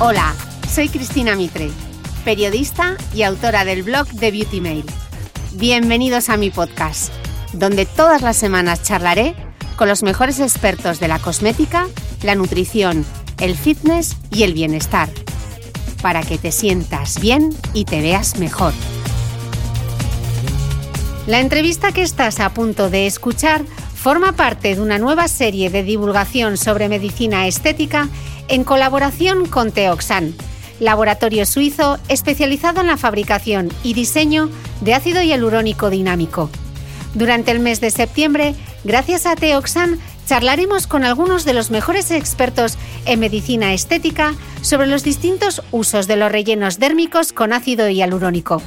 Hola, soy Cristina Mitre, periodista y autora del blog de Beauty Mail. Bienvenidos a mi podcast, donde todas las semanas charlaré con los mejores expertos de la cosmética, la nutrición, el fitness y el bienestar, para que te sientas bien y te veas mejor. La entrevista que estás a punto de escuchar forma parte de una nueva serie de divulgación sobre medicina estética en colaboración con Teoxan, laboratorio suizo especializado en la fabricación y diseño de ácido hialurónico dinámico. Durante el mes de septiembre, gracias a Teoxan, charlaremos con algunos de los mejores expertos en medicina estética sobre los distintos usos de los rellenos dérmicos con ácido hialurónico,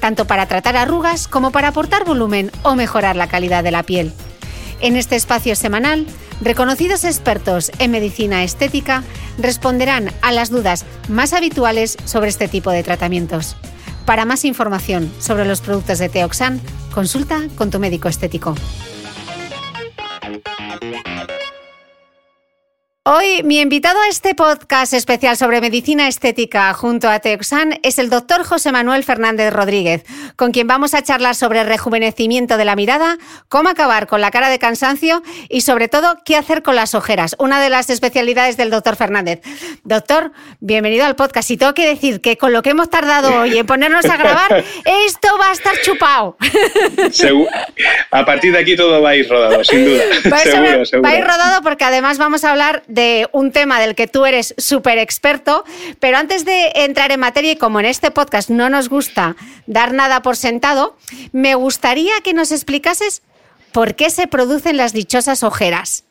tanto para tratar arrugas como para aportar volumen o mejorar la calidad de la piel. En este espacio semanal, reconocidos expertos en medicina estética responderán a las dudas más habituales sobre este tipo de tratamientos. Para más información sobre los productos de Teoxan, consulta con tu médico estético. Hoy mi invitado a este podcast especial sobre medicina estética junto a Teoxan es el doctor José Manuel Fernández Rodríguez, con quien vamos a charlar sobre rejuvenecimiento de la mirada, cómo acabar con la cara de cansancio y sobre todo qué hacer con las ojeras, una de las especialidades del doctor Fernández. Doctor, bienvenido al podcast y tengo que decir que con lo que hemos tardado hoy en ponernos a grabar, esto va a estar chupado. A partir de aquí todo va a ir rodado, sin duda. Va, seguro, seguro. va a ir rodado porque además vamos a hablar de un tema del que tú eres súper experto, pero antes de entrar en materia, y como en este podcast no nos gusta dar nada por sentado, me gustaría que nos explicases por qué se producen las dichosas ojeras.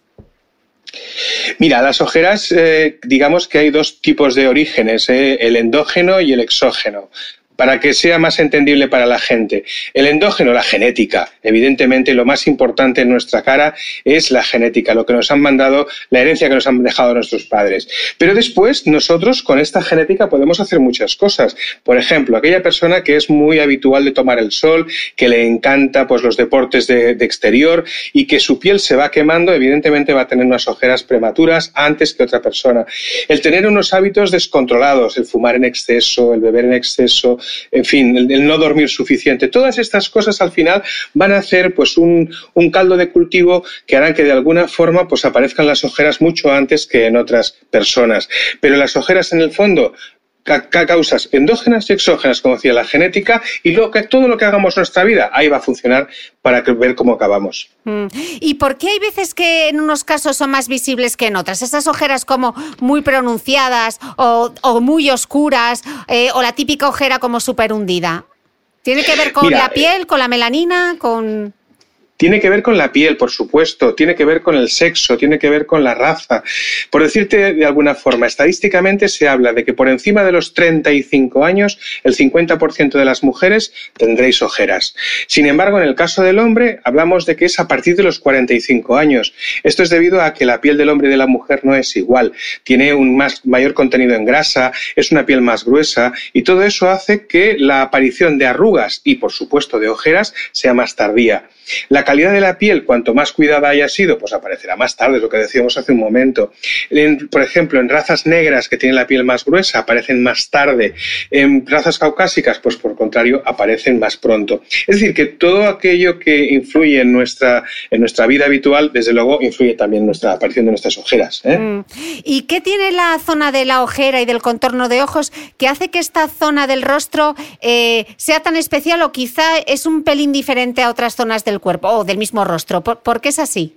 Mira, las ojeras, eh, digamos que hay dos tipos de orígenes, eh, el endógeno y el exógeno para que sea más entendible para la gente. El endógeno, la genética. Evidentemente, lo más importante en nuestra cara es la genética, lo que nos han mandado, la herencia que nos han dejado nuestros padres. Pero después, nosotros con esta genética podemos hacer muchas cosas. Por ejemplo, aquella persona que es muy habitual de tomar el sol, que le encanta pues, los deportes de, de exterior y que su piel se va quemando, evidentemente va a tener unas ojeras prematuras antes que otra persona. El tener unos hábitos descontrolados, el fumar en exceso, el beber en exceso, en fin, el, no dormir suficiente. Todas estas cosas al final van a hacer pues un, un, caldo de cultivo que harán que de alguna forma pues aparezcan las ojeras mucho antes que en otras personas. Pero las ojeras en el fondo causas endógenas y exógenas, como decía la genética, y lo que, todo lo que hagamos en nuestra vida, ahí va a funcionar para ver cómo acabamos. Mm. ¿Y por qué hay veces que en unos casos son más visibles que en otras? Esas ojeras como muy pronunciadas o, o muy oscuras, eh, o la típica ojera como súper hundida. ¿Tiene que ver con la piel, con la melanina, con...? Tiene que ver con la piel, por supuesto, tiene que ver con el sexo, tiene que ver con la raza. Por decirte de alguna forma, estadísticamente se habla de que por encima de los 35 años, el 50% de las mujeres tendréis ojeras. Sin embargo, en el caso del hombre, hablamos de que es a partir de los 45 años. Esto es debido a que la piel del hombre y de la mujer no es igual. Tiene un más, mayor contenido en grasa, es una piel más gruesa y todo eso hace que la aparición de arrugas y, por supuesto, de ojeras sea más tardía. La calidad de la piel, cuanto más cuidada haya sido, pues aparecerá más tarde, es lo que decíamos hace un momento. por ejemplo, en razas negras que tienen la piel más gruesa, aparecen más tarde. En razas caucásicas, pues por contrario, aparecen más pronto. Es decir, que todo aquello que influye en nuestra, en nuestra vida habitual, desde luego, influye también en nuestra aparición de nuestras ojeras. ¿eh? Mm. ¿Y qué tiene la zona de la ojera y del contorno de ojos que hace que esta zona del rostro eh, sea tan especial o quizá es un pelín diferente a otras zonas del cuerpo o del mismo rostro? ¿Por, qué es así?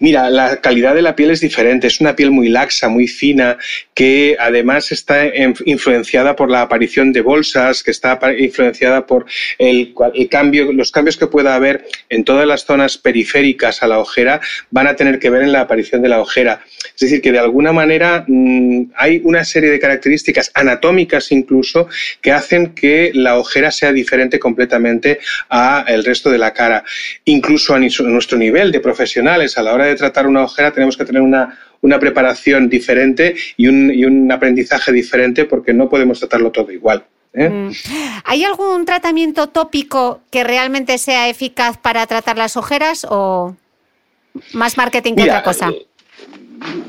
Mira, la calidad de la piel es diferente. Es una piel muy laxa, muy fina, que además está influenciada por la aparición de bolsas, que está influenciada por el, cambio, los cambios que pueda haber en todas las zonas periféricas a la ojera van a tener que ver en la aparición de la ojera. Es decir, que de alguna manera mm, hay una serie de características anatómicas incluso que hacen que la ojera sea diferente completamente al resto de la cara. Incluso a nuestro nivel de profesionales a la hora tratar una ojera tenemos que tener una, una preparación diferente y un, y un, aprendizaje diferente porque no podemos tratarlo todo igual. ¿eh? Mm. ¿Hay algún tratamiento tópico que realmente sea eficaz para tratar las ojeras o más marketing que otra cosa? Eh,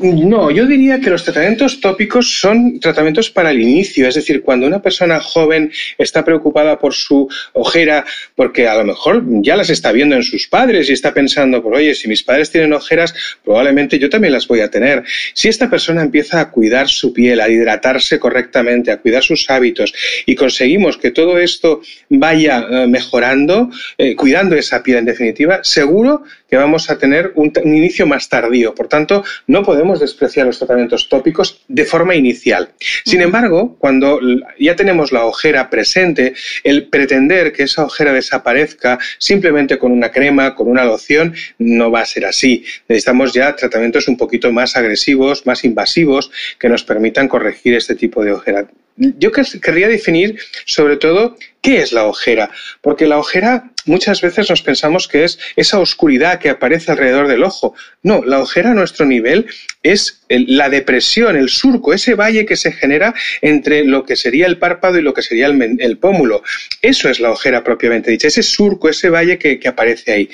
no, yo diría que los tratamientos tópicos son tratamientos para el inicio, es decir, cuando una persona joven está preocupada por su ojera, porque a lo mejor ya las está viendo en sus padres y está pensando, pues oye, si mis padres tienen ojeras, probablemente yo también las voy a tener. Si esta persona empieza a cuidar su piel, a hidratarse correctamente, a cuidar sus hábitos y conseguimos que todo esto vaya eh, mejorando, eh, cuidando esa piel en definitiva, seguro que vamos a tener un, inicio más tardío. Por tanto, no podemos despreciar los tratamientos tópicos de forma inicial. Sin embargo, cuando ya tenemos la ojera presente, el pretender que esa ojera desaparezca simplemente con una crema, con una loción, no va a ser así. Necesitamos ya tratamientos un poquito más agresivos, más invasivos, que nos permitan corregir este tipo de ojera yo querría definir sobre todo qué es la ojera, porque la ojera muchas veces nos pensamos que es esa oscuridad que aparece alrededor del ojo. No, la ojera a nuestro nivel es la depresión, el surco, ese valle que se genera entre lo que sería el párpado y lo que sería el, pómulo. Eso es la ojera propiamente dicha, ese surco, ese valle que aparece ahí.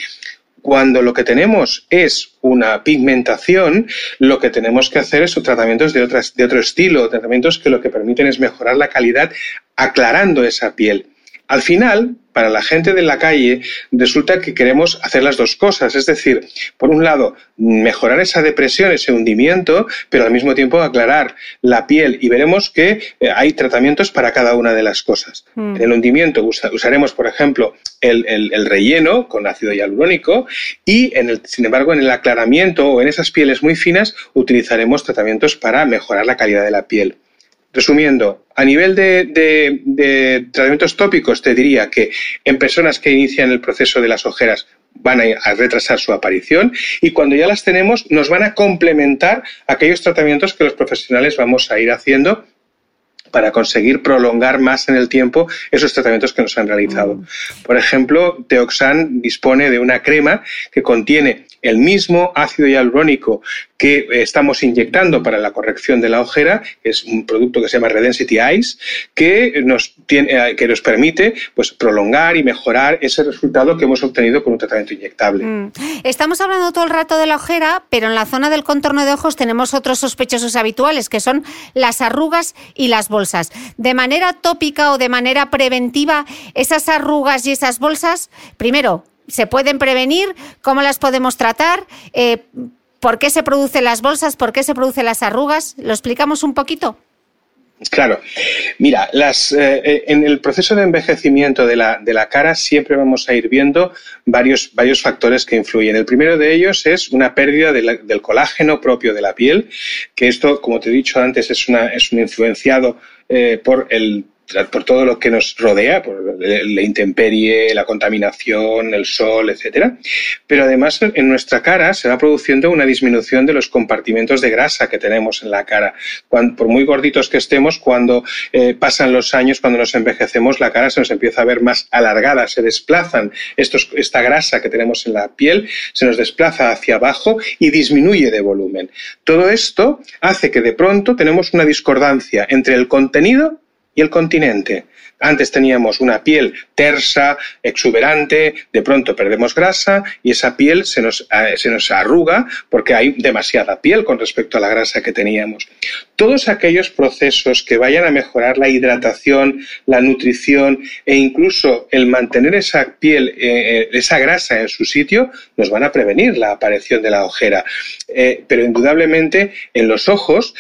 Cuando lo que tenemos es una pigmentación, lo que tenemos que hacer es tratamientos de, otras, de otro estilo, tratamientos que lo que permiten es mejorar la calidad aclarando esa piel. Al final, para la gente de la calle, resulta que queremos hacer las dos cosas. Es decir, por un lado, mejorar esa depresión, ese hundimiento, pero al mismo tiempo aclarar la piel. Y veremos que eh, hay tratamientos para cada una de las cosas. Mm. En el hundimiento usaremos, por ejemplo, el, relleno con ácido hialurónico y, en el, sin embargo, en el aclaramiento o en esas pieles muy finas utilizaremos tratamientos para mejorar la calidad de la piel. Resumiendo, a nivel de, tratamientos tópicos, te diría que en personas que inician el proceso de las ojeras van a, retrasar su aparición y cuando ya las tenemos nos van a complementar aquellos tratamientos que los profesionales vamos a ir haciendo para conseguir prolongar más en el tiempo esos tratamientos que nos han realizado. Mm. Por ejemplo, Teoxan dispone de una crema que contiene el mismo ácido hialurónico que estamos inyectando para la corrección de la ojera, es un producto que se llama Redensity Eyes, que nos, tiene, eh, que nos permite pues, prolongar y mejorar ese resultado que hemos obtenido con un tratamiento inyectable. Mm. Estamos hablando todo el rato de la ojera, pero en la zona del contorno de ojos tenemos otros sospechosos habituales, que son las arrugas y las bolsas. De manera tópica o de manera preventiva, esas arrugas y esas bolsas, primero, se pueden prevenir, cómo las podemos tratar, eh, por qué se producen las bolsas, por qué se producen las arrugas. ¿Lo explicamos un poquito? Claro. Mira, eh, eh, en el proceso de envejecimiento de la, de la, cara siempre vamos a ir viendo varios, varios factores que influyen. El primero de ellos es una pérdida del colágeno propio de la piel, que esto, como te he dicho antes, es, una, es un influenciado por el por todo lo que nos rodea, por la intemperie, la contaminación, el sol, etcétera. Pero además en nuestra cara se va produciendo una disminución de los compartimentos de grasa que tenemos en la cara. por muy gorditos que estemos, cuando eh, pasan los años, cuando nos envejecemos, la cara se nos empieza a ver más alargada, se desplazan estos, esta grasa que tenemos en la piel, se nos desplaza hacia abajo y disminuye de volumen. Todo esto hace que de pronto tenemos una discordancia entre el contenido y el continente. Antes teníamos una piel tersa, exuberante, de pronto perdemos grasa y esa piel se nos, eh, se nos arruga porque hay demasiada piel con respecto a la grasa que teníamos. Todos aquellos procesos que vayan a mejorar la hidratación, la nutrición e incluso el mantener esa piel, eh, eh, esa grasa en su sitio, nos van a prevenir la aparición de la ojera. pero indudablemente en los ojos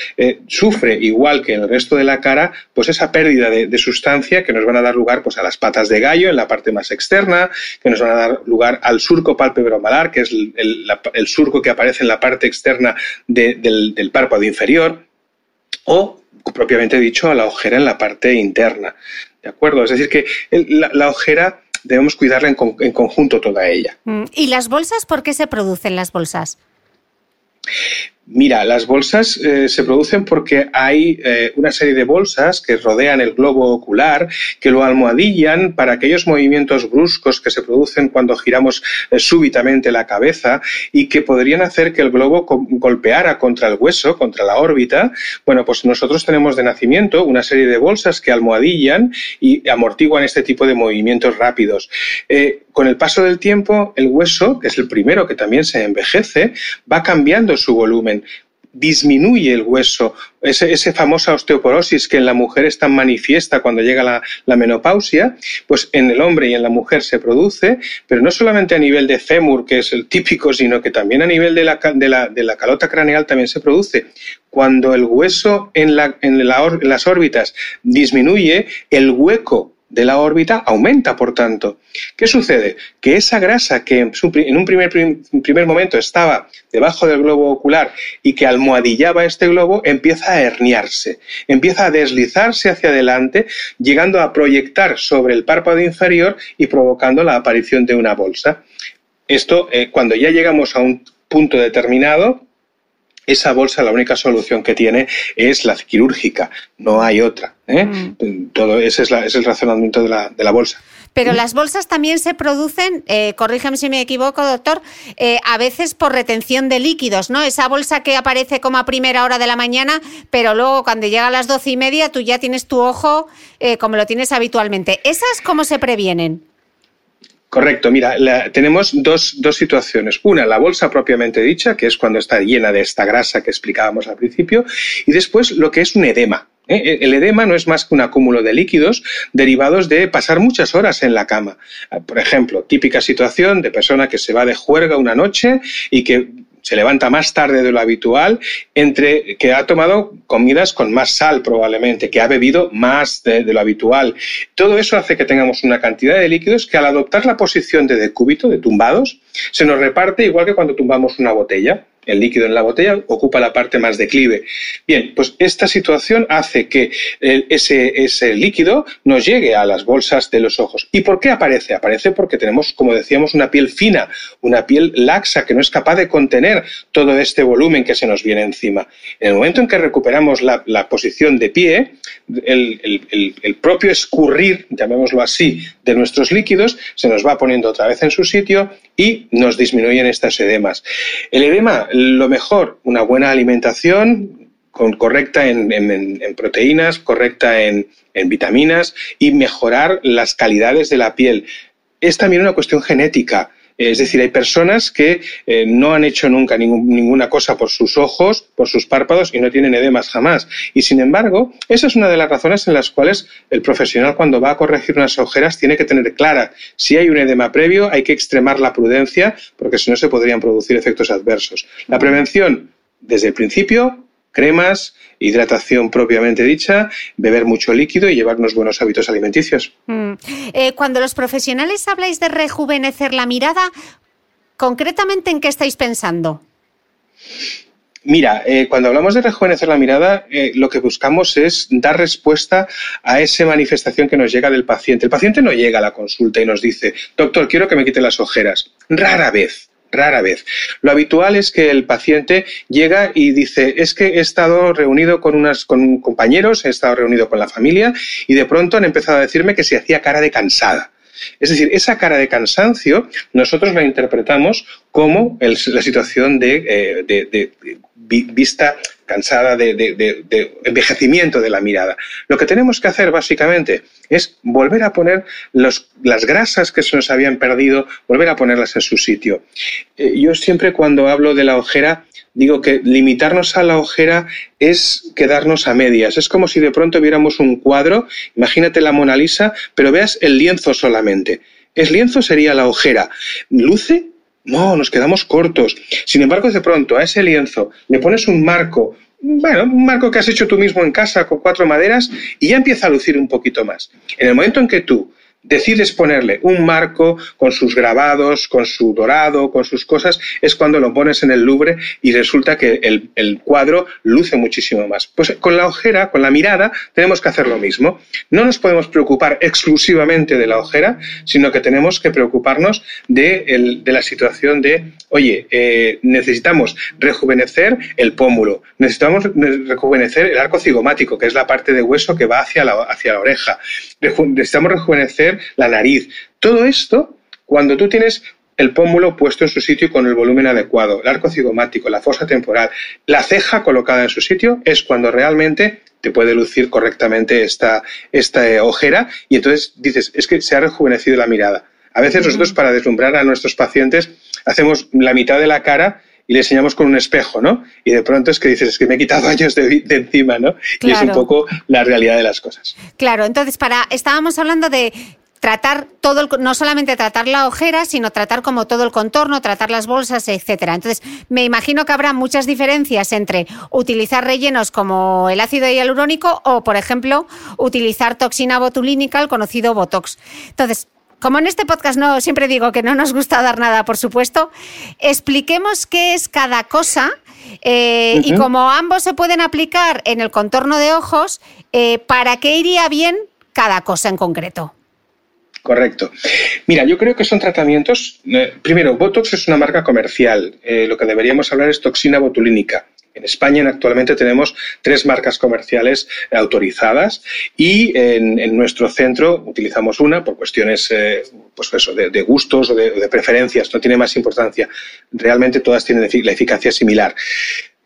sufre, igual que en el resto de la cara, pues esa pérdida de, sustancia que nos van a dar lugar pues, a las patas de gallo en la parte más externa, que nos van a dar lugar al surco pálpebro-malar, que es el, surco que aparece en la parte externa del, párpado inferior, o, propiamente dicho, a la ojera en la parte interna. ¿De acuerdo? Es decir, que la, ojera debemos cuidarla en, conjunto toda ella. Mm, ¿Y las bolsas por qué se producen las bolsas? Mira, las bolsas eh, se producen porque hay eh, una serie de bolsas que rodean el globo ocular, que lo almohadillan para aquellos movimientos bruscos que se producen cuando giramos eh, súbitamente la cabeza y que podrían hacer que el globo golpeara contra el hueso, contra la órbita. Bueno, pues nosotros tenemos de nacimiento una serie de bolsas que almohadillan y amortiguan este tipo de movimientos rápidos. Con el paso del tiempo, el hueso, que es el primero que también se envejece, va cambiando su volumen disminuye el hueso, ese, esa famosa osteoporosis que en la mujer es tan manifiesta cuando llega la, menopausia, pues en el hombre y en la mujer se produce, pero no solamente a nivel de fémur, que es el típico, sino que también a nivel de la, calota craneal también se produce. Cuando el hueso en las órbitas disminuye, el hueco de la órbita aumenta, por tanto. ¿Qué sucede? Que esa grasa que en un primer, primer momento estaba debajo del globo ocular y que almohadillaba este globo empieza a herniarse, empieza a deslizarse hacia adelante, llegando a proyectar sobre el párpado inferior y provocando la aparición de una bolsa. Esto, eh, cuando ya llegamos a un punto determinado, esa bolsa la única solución que tiene es la quirúrgica, no hay otra. ¿eh? Mm. Todo ese es, el razonamiento de la, bolsa. Pero las bolsas también se producen, eh, corrígeme si me equivoco, doctor, eh, a veces por retención de líquidos, ¿no? Esa bolsa que aparece como a primera hora de la mañana, pero luego cuando llega a las doce y media tú ya tienes tu ojo eh, como lo tienes habitualmente. ¿Esas cómo se previenen? Correcto, mira, tenemos dos, dos, situaciones. Una, la bolsa propiamente dicha, que es cuando está llena de esta grasa que explicábamos al principio, y después lo que es un edema. ¿eh? El edema no es más que un acúmulo de líquidos derivados de pasar muchas horas en la cama. Por ejemplo, típica situación de persona que se va de juerga una noche y que se levanta más tarde de lo habitual, entre que ha tomado comidas con más sal probablemente, que ha bebido más de, lo habitual. Todo eso hace que tengamos una cantidad de líquidos que al adoptar la posición de decúbito, de tumbados, se nos reparte igual que cuando tumbamos una botella el líquido en la botella ocupa la parte más declive. Bien, pues esta situación hace que ese, ese líquido nos llegue a las bolsas de los ojos. ¿Y por qué aparece? Aparece porque tenemos, como decíamos, una piel fina, una piel laxa que no es capaz de contener todo este volumen que se nos viene encima. En el momento en que recuperamos la, posición de pie, el, propio escurrir, llamémoslo así, de nuestros líquidos se nos va poniendo otra vez en su sitio y nos disminuyen estas edemas. El edema lo mejor, una buena alimentación correcta en, proteínas, correcta en, vitaminas y mejorar las calidades de la piel. Es también una cuestión genética. Es decir, hay personas que eh, no han hecho nunca ninguna cosa por sus ojos, por sus párpados y no tienen edemas jamás. Y sin embargo, esa es una de las razones en las cuales el profesional cuando va a corregir unas ojeras tiene que tener clara si hay un edema previo, hay que extremar la prudencia porque si no se podrían producir efectos adversos. La prevención, desde el principio, cremas, hidratación propiamente dicha, beber mucho líquido y llevar unos buenos hábitos alimenticios. Mm. Eh, cuando los profesionales habláis de rejuvenecer la mirada, concretamente en qué estáis pensando? Mira, eh, cuando hablamos de rejuvenecer la mirada, eh, lo que buscamos es dar respuesta a esa manifestación que nos llega del paciente. El paciente no llega a la consulta y nos dice, doctor, quiero que me quite las ojeras. Rara vez rara vez. Lo habitual es que el paciente llega y dice, es que he estado reunido con, unas, con compañeros, he estado reunido con la familia y de pronto han empezado a decirme que se hacía cara de cansada. Es decir, esa cara de cansancio nosotros la interpretamos como la situación de, eh, vista cansada de, envejecimiento de la mirada. Lo que tenemos que hacer básicamente es volver a poner las grasas que se nos habían perdido, volver a ponerlas en su sitio. Eh, yo siempre cuando hablo de la ojera digo que limitarnos a la ojera es quedarnos a medias. Es como si de pronto viéramos un cuadro, imagínate la Mona Lisa, pero veas el lienzo solamente. El lienzo sería la ojera. ¿Luce? No, nos quedamos cortos. Sin embargo, de pronto a ese lienzo le pones un marco, bueno, un marco que has hecho tú mismo en casa con cuatro maderas y ya empieza a lucir un poquito más. En el momento en que tú decides ponerle un marco con sus grabados, con su dorado, con sus cosas, es cuando lo pones en el Louvre y resulta que el, cuadro luce muchísimo más. Pues con la ojera, con la mirada, tenemos que hacer lo mismo. No nos podemos preocupar exclusivamente de la ojera, sino que tenemos que preocuparnos de, la situación de, oye, eh, necesitamos rejuvenecer el pómulo, necesitamos rejuvenecer el arco cigomático, que es la parte de hueso que va hacia la, hacia la oreja, necesitamos rejuvenecer la nariz. Todo esto, cuando tú tienes el pómulo puesto en su sitio con el volumen adecuado, el arco cigomático, la fosa temporal, la ceja colocada en su sitio, es cuando realmente te puede lucir correctamente esta, esta ojera y entonces dices, es que se ha rejuvenecido la mirada. A veces nosotros para deslumbrar a nuestros pacientes hacemos la mitad de la cara y le enseñamos con un espejo, ¿no? Y de pronto es que dices, es que me he quitado años de, encima, ¿no? Y es un poco la realidad de las cosas. Claro, entonces para estábamos hablando de tratar todo el, no solamente tratar la ojera, sino tratar como todo el contorno, tratar las bolsas, etcétera. Entonces, me imagino que habrá muchas diferencias entre utilizar rellenos como el ácido hialurónico o, por ejemplo, utilizar toxina botulínica, el conocido Botox. Entonces, como en este podcast no siempre digo que no nos gusta dar nada, por supuesto, expliquemos qué es cada cosa eh, y como ambos se pueden aplicar en el contorno de ojos, eh, ¿para qué iría bien cada cosa en concreto? Correcto. Mira, yo creo que son tratamientos. Eh, primero, Botox es una marca comercial. lo que deberíamos hablar es toxina botulínica. En España actualmente tenemos tres marcas comerciales autorizadas y en, nuestro centro utilizamos una por cuestiones eh, pues de, gustos o de, de, preferencias, no tiene más importancia. Realmente todas tienen la eficacia similar.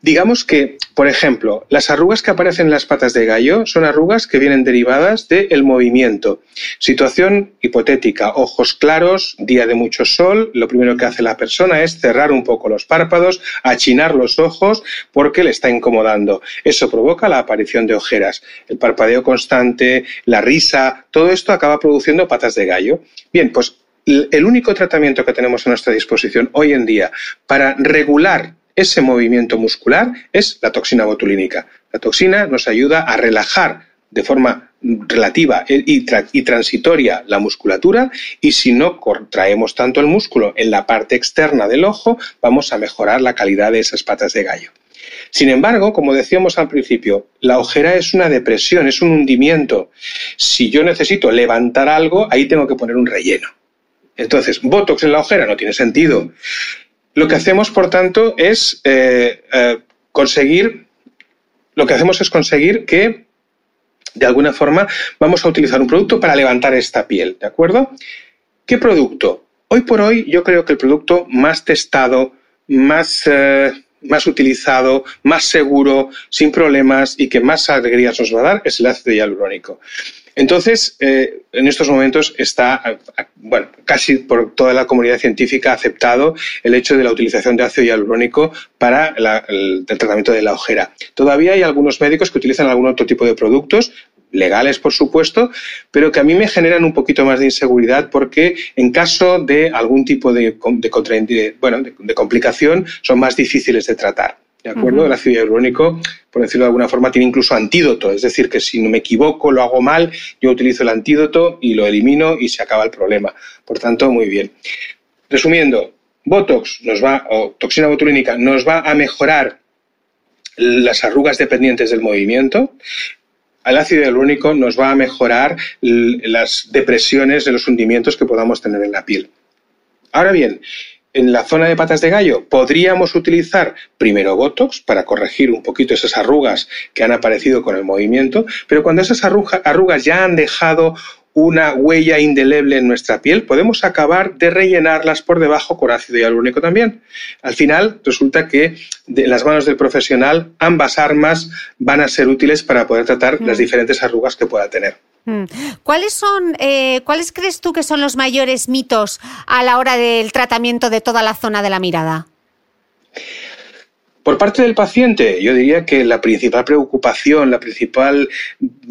Digamos que, por ejemplo, las arrugas que aparecen en las patas de gallo son arrugas que vienen derivadas del movimiento. Situación hipotética, ojos claros, día de mucho sol, lo primero que hace la persona es cerrar un poco los párpados, achinar los ojos porque le está incomodando. Eso provoca la aparición de ojeras. El parpadeo constante, la risa, todo esto acaba produciendo patas de gallo. Bien, pues el único tratamiento que tenemos a nuestra disposición hoy en día para regular ese movimiento muscular es la toxina botulínica. La toxina nos ayuda a relajar de forma relativa y, transitoria la musculatura y si no contraemos tanto el músculo en la parte externa del ojo, vamos a mejorar la calidad de esas patas de gallo. Sin embargo, como decíamos al principio, la ojera es una depresión, es un hundimiento. Si yo necesito levantar algo, ahí tengo que poner un relleno. Entonces, Botox en la ojera no tiene sentido. Lo que hacemos, por tanto, es eh, eh, conseguir, lo que hacemos es conseguir que, de alguna forma, vamos a utilizar un producto para levantar esta piel, ¿de acuerdo? ¿Qué producto? Hoy por hoy yo creo que el producto más testado, más, eh, más utilizado, más seguro, sin problemas y que más alegrías nos va a dar es el ácido hialurónico. Entonces, eh, en estos momentos está, bueno, casi por toda la comunidad científica aceptado el hecho de la utilización de ácido hialurónico para el, tratamiento de la ojera. Todavía hay algunos médicos que utilizan algún otro tipo de productos, legales por supuesto, pero que a mí me generan un poquito más de inseguridad porque en caso de algún tipo de, de complicación son más difíciles de tratar. ¿De acuerdo? El ácido hialurónico, por decirlo de alguna forma, tiene incluso antídoto. Es decir, que si no me equivoco, lo hago mal, yo utilizo el antídoto y lo elimino y se acaba el problema. Por tanto, muy bien. Resumiendo, Botox nos va, o toxina botulínica nos va a mejorar las arrugas dependientes del movimiento, el ácido hialurónico nos va a mejorar las depresiones de los hundimientos que podamos tener en la piel. Ahora bien, en la zona de patas de gallo podríamos utilizar primero Botox para corregir un poquito esas arrugas que han aparecido con el movimiento, pero cuando esas arrugas ya han dejado una huella indeleble en nuestra piel, podemos acabar de rellenarlas por debajo con ácido hialurónico también. Al final resulta que de las manos del profesional ambas armas van a ser útiles para poder tratar las mm. diferentes arrugas que pueda tener. Mm. ¿Cuáles son, eh, cuáles crees tú que son los mayores mitos a la hora del tratamiento de toda la zona de la mirada? Por parte del paciente, yo diría que la principal preocupación, la principal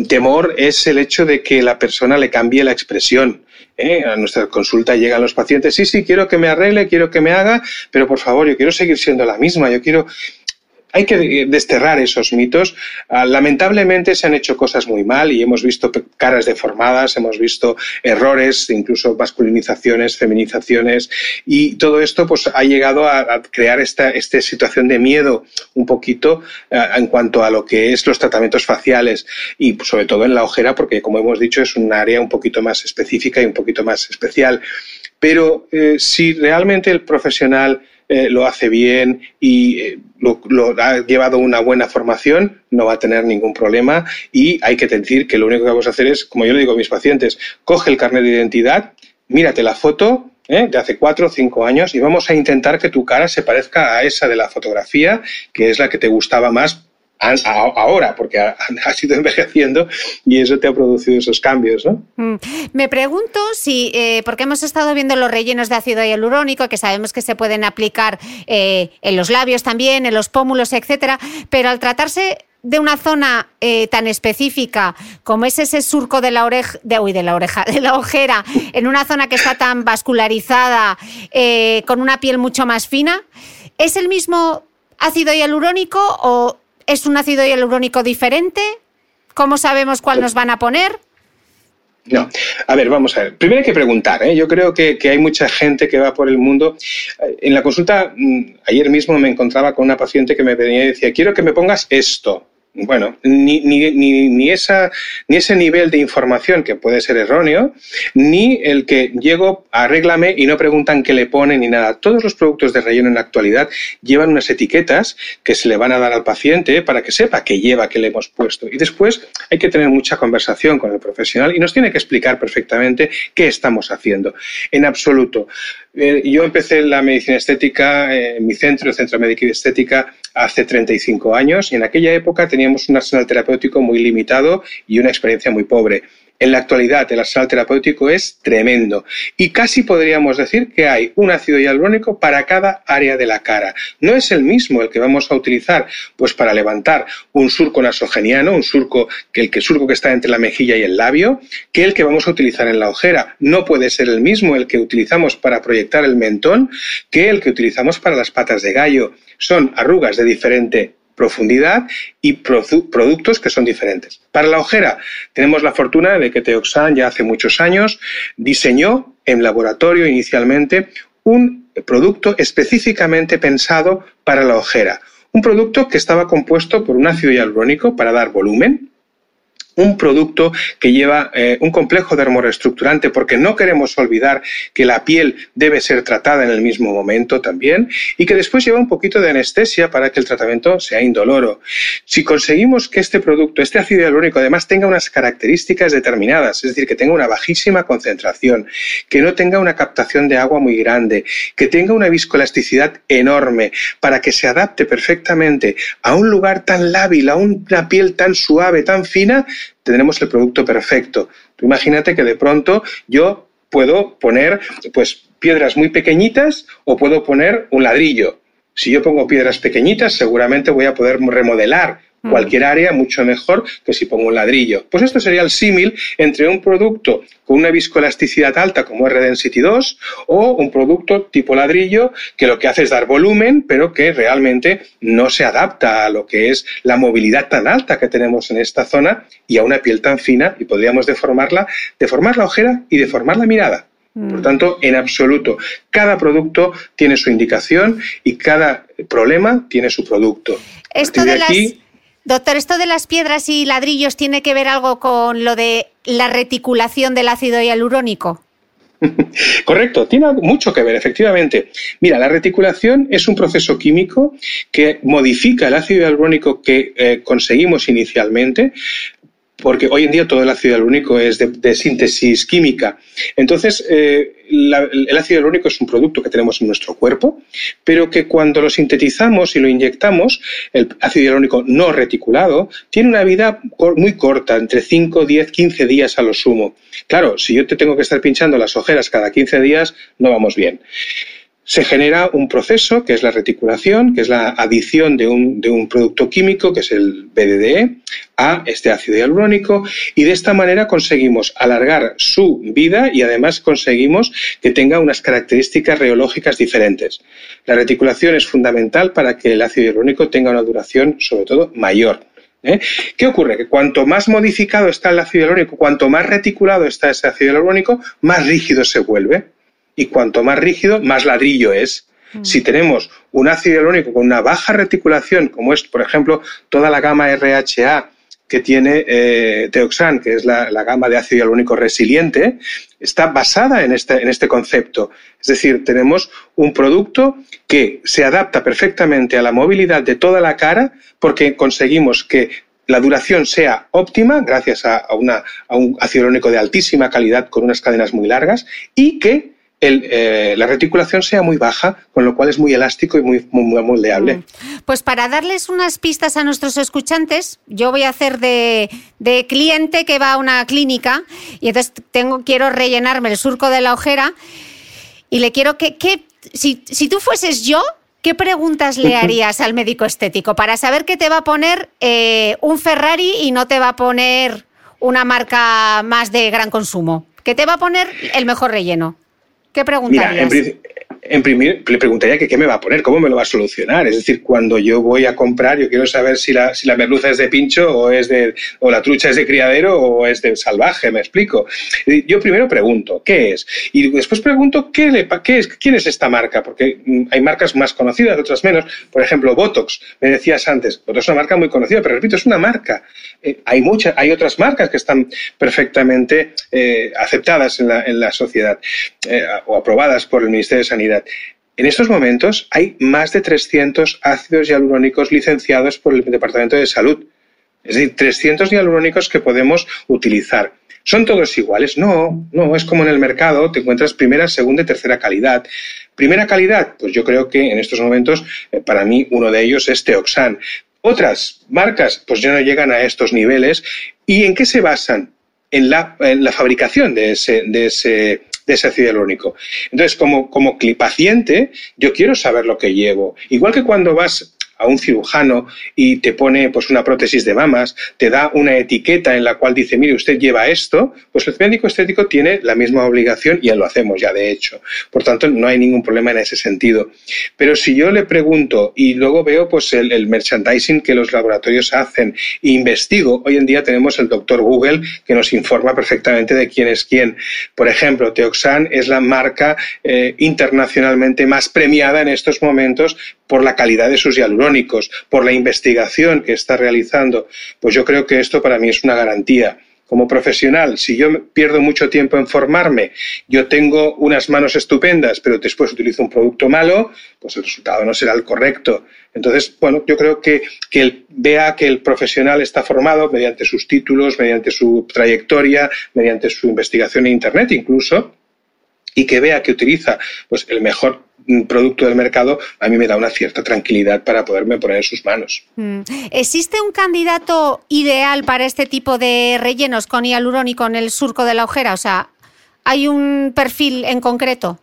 temor es el hecho de que la persona le cambie la expresión. ¿eh? A nuestra consulta llegan los pacientes, sí, sí, quiero que me arregle, quiero que me haga, pero por favor, yo quiero seguir siendo la misma, yo quiero hay que desterrar esos mitos. Ah, lamentablemente se han hecho cosas muy mal y hemos visto caras deformadas, hemos visto errores, incluso masculinizaciones, feminizaciones y todo esto pues ha llegado a, crear esta, situación de miedo un poquito ah, en cuanto a lo que es los tratamientos faciales y sobre todo en la ojera porque como hemos dicho es un área un poquito más específica y un poquito más especial. Pero eh, si realmente el profesional eh, lo hace bien y eh, lo, ha llevado una buena formación, no va a tener ningún problema y hay que decir que lo único que vamos a hacer es, como yo le digo a mis pacientes, coge el carnet de identidad, mírate la foto ¿eh? de hace cuatro o cinco años y vamos a intentar que tu cara se parezca a esa de la fotografía, que es la que te gustaba más ahora, porque has ido envejeciendo y eso te ha producido esos cambios. ¿no? Mm. Me pregunto si, eh, porque hemos estado viendo los rellenos de ácido hialurónico, que sabemos que se pueden aplicar eh, en los labios también, en los pómulos, etcétera, pero al tratarse de una zona eh, tan específica como es ese surco de la oreja, de, de la oreja, de la ojera, en una zona que está tan vascularizada, con una piel mucho más fina, ¿es el mismo ácido hialurónico o ¿Es un ácido hialurónico diferente? ¿Cómo sabemos cuál nos van a poner? No, a ver, vamos a ver. Primero hay que preguntar. ¿eh? Yo creo que, hay mucha gente que va por el mundo. En la consulta, mm, ayer mismo me encontraba con una paciente que me venía y decía, quiero que me pongas esto bueno, ni, ni, ni, esa, ni ese nivel de información que puede ser erróneo, ni el que llego, arréglame y no preguntan qué le ponen ni nada. Todos los productos de relleno en la actualidad llevan unas etiquetas que se le van a dar al paciente para que sepa qué lleva, qué le hemos puesto. Y después hay que tener mucha conversación con el profesional y nos tiene que explicar perfectamente qué estamos haciendo. En absoluto. Eh, yo empecé la medicina estética en mi centro, el Centro Médico y Estética, hace 35 años y en aquella época teníamos un arsenal terapéutico muy limitado y una experiencia muy pobre. En la actualidad el arsenal terapéutico es tremendo y casi podríamos decir que hay un ácido hialurónico para cada área de la cara. No es el mismo el que vamos a utilizar pues para levantar un surco nasogeniano, un surco que el que surco que está entre la mejilla y el labio, que el que vamos a utilizar en la ojera. No puede ser el mismo el que utilizamos para proyectar el mentón que el que utilizamos para las patas de gallo. Son arrugas de diferente profundidad y productos que son diferentes. Para la ojera tenemos la fortuna de que Teoxan ya hace muchos años diseñó en laboratorio inicialmente un producto específicamente pensado para la ojera. Un producto que estaba compuesto por un ácido hialurónico para dar volumen, un producto que lleva eh, un complejo dermoreestructurante porque no queremos olvidar que la piel debe ser tratada en el mismo momento también y que después lleva un poquito de anestesia para que el tratamiento sea indoloro. Si conseguimos que este producto, este ácido hialurónico, además tenga unas características determinadas, es decir, que tenga una bajísima concentración, que no tenga una captación de agua muy grande, que tenga una viscoelasticidad enorme, para que se adapte perfectamente a un lugar tan lábil, a una piel tan suave, tan fina, tendremos el producto perfecto. Imagínate que de pronto yo puedo poner pues piedras muy pequeñitas o puedo poner un ladrillo. Si yo pongo piedras pequeñitas, seguramente voy a poder remodelar. Cualquier área mucho mejor que si pongo un ladrillo. Pues esto sería el símil entre un producto con una viscoelasticidad alta como es Redensity 2 o un producto tipo ladrillo que lo que hace es dar volumen pero que realmente no se adapta a lo que es la movilidad tan alta que tenemos en esta zona y a una piel tan fina y podríamos deformarla, deformar la ojera y deformar la mirada. Por mm. tanto, en absoluto, cada producto tiene su indicación y cada problema tiene su producto. Esto de, las... Doctor, ¿esto de las piedras y ladrillos tiene que ver algo con lo de la reticulación del ácido hialurónico? Correcto, tiene mucho que ver, efectivamente. Mira, la reticulación es un proceso químico que modifica el ácido hialurónico que eh, conseguimos inicialmente, porque hoy en día todo el ácido hialurónico es de, síntesis química. Entonces, eh, el ácido hialurónico es un producto que tenemos en nuestro cuerpo, pero que cuando lo sintetizamos y lo inyectamos, el ácido hialurónico no reticulado tiene una vida muy corta, entre 5, 10, 15 días a lo sumo. Claro, si yo te tengo que estar pinchando las ojeras cada 15 días, no vamos bien se genera un proceso que es la reticulación, que es la adición de un, de un, producto químico, que es el BDDE, a este ácido hialurónico y de esta manera conseguimos alargar su vida y además conseguimos que tenga unas características reológicas diferentes. La reticulación es fundamental para que el ácido hialurónico tenga una duración sobre todo mayor. ¿eh? ¿Qué ocurre? Que cuanto más modificado está el ácido hialurónico, cuanto más reticulado está ese ácido hialurónico, más rígido se vuelve y cuanto más rígido, más ladrillo es. Mm. Si tenemos un ácido hialurónico con una baja reticulación, como es, por ejemplo, toda la gama RHA que tiene eh, Teoxan, que es la, gama de ácido hialurónico resiliente, está basada en este, en este concepto. Es decir, tenemos un producto que se adapta perfectamente a la movilidad de toda la cara porque conseguimos que la duración sea óptima gracias a, una, a un ácido hialurónico de altísima calidad con unas cadenas muy largas y que eh, la reticulación sea muy baja, con lo cual es muy elástico y muy, moldeable. Mm. Pues para darles unas pistas a nuestros escuchantes, yo voy a hacer de, cliente que va a una clínica y entonces tengo, quiero rellenarme el surco de la ojera y le quiero que, si, tú fueses yo, ¿qué preguntas le harías al médico estético para saber que te va a poner eh, un Ferrari y no te va a poner una marca más de gran consumo? Que te va a poner el mejor relleno. ¿Qué preguntarías? en primer, le preguntaría que qué me va a poner, cómo me lo va a solucionar. Es decir, cuando yo voy a comprar, yo quiero saber si la, si la merluza es de pincho o es de, o la trucha es de criadero o es de salvaje, me explico. Yo primero pregunto, ¿qué es? Y después pregunto, ¿qué, le, qué es, ¿quién es esta marca? Porque mm, hay marcas más conocidas, otras menos. Por ejemplo, Botox, me decías antes, Botox es una marca muy conocida, pero repito, es una marca. Eh, hay muchas, hay otras marcas que están perfectamente eh, aceptadas en la, en la sociedad eh, o aprobadas por el Ministerio de Sanidad. En estos momentos hay más de 300 ácidos hialurónicos licenciados por el Departamento de Salud. Es decir, 300 hialurónicos que podemos utilizar. ¿Son todos iguales? No, no, es como en el mercado, te encuentras primera, segunda y tercera calidad. Primera calidad, pues yo creo que en estos momentos, eh, para mí, uno de ellos es Teoxan. Otras marcas, pues ya no llegan a estos niveles. ¿Y en qué se basan? En la, fabricación de ese de ese ácido hialurónico. Entonces, como, como paciente, yo quiero saber lo que llevo. Igual que cuando vas a un cirujano y te pone pues una prótesis de mamas, te da una etiqueta en la cual dice, mire, usted lleva esto, pues el médico estético tiene la misma obligación y lo hacemos ya de hecho. Por tanto, no hay ningún problema en ese sentido. Pero si yo le pregunto y luego veo pues el, merchandising que los laboratorios hacen e investigo, hoy en día tenemos el doctor Google que nos informa perfectamente de quién es quién. Por ejemplo, Teoxan es la marca eh, internacionalmente más premiada en estos momentos por la calidad de sus hialurónicos, por la investigación que está realizando, pues yo creo que esto para mí es una garantía. Como profesional, si yo pierdo mucho tiempo en formarme, yo tengo unas manos estupendas, pero después utilizo un producto malo, pues el resultado no será el correcto. Entonces, bueno, yo creo que, que vea que el profesional está formado mediante sus títulos, mediante su trayectoria, mediante su investigación en Internet incluso, y que vea que utiliza pues, el mejor producto del mercado, a mí me da una cierta tranquilidad para poderme poner en sus manos. Mm. ¿Existe un candidato ideal para este tipo de rellenos con hialurónico en el surco de la ojera? O sea, ¿hay un perfil en concreto?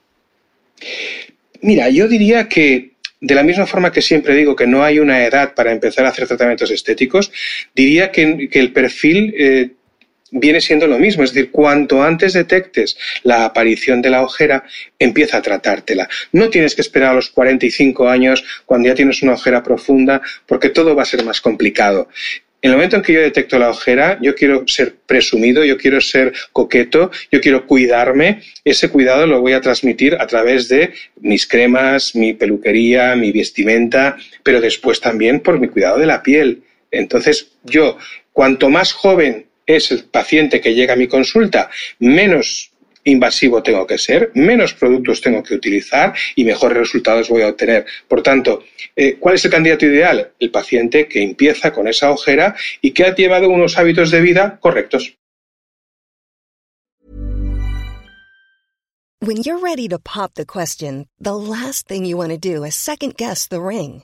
Mira, yo diría que de la misma forma que siempre digo que no hay una edad para empezar a hacer tratamientos estéticos, diría que, el perfil eh, viene siendo lo mismo, es decir, cuanto antes detectes la aparición de la ojera, empieza a tratártela. No tienes que esperar a los 45 años cuando ya tienes una ojera profunda, porque todo va a ser más complicado. En el momento en que yo detecto la ojera, yo quiero ser presumido, yo quiero ser coqueto, yo quiero cuidarme. Ese cuidado lo voy a transmitir a través de mis cremas, mi peluquería, mi vestimenta, pero después también por mi cuidado de la piel. Entonces, yo, cuanto más joven es el paciente que llega a mi consulta, menos invasivo tengo que ser, menos productos tengo que utilizar y mejores resultados voy a obtener. Por tanto, eh, ¿cuál es el candidato ideal? El paciente que empieza con esa ojera y que ha llevado unos hábitos de vida correctos. When you're ready to pop the question, the last thing you want to do is second guess the ring.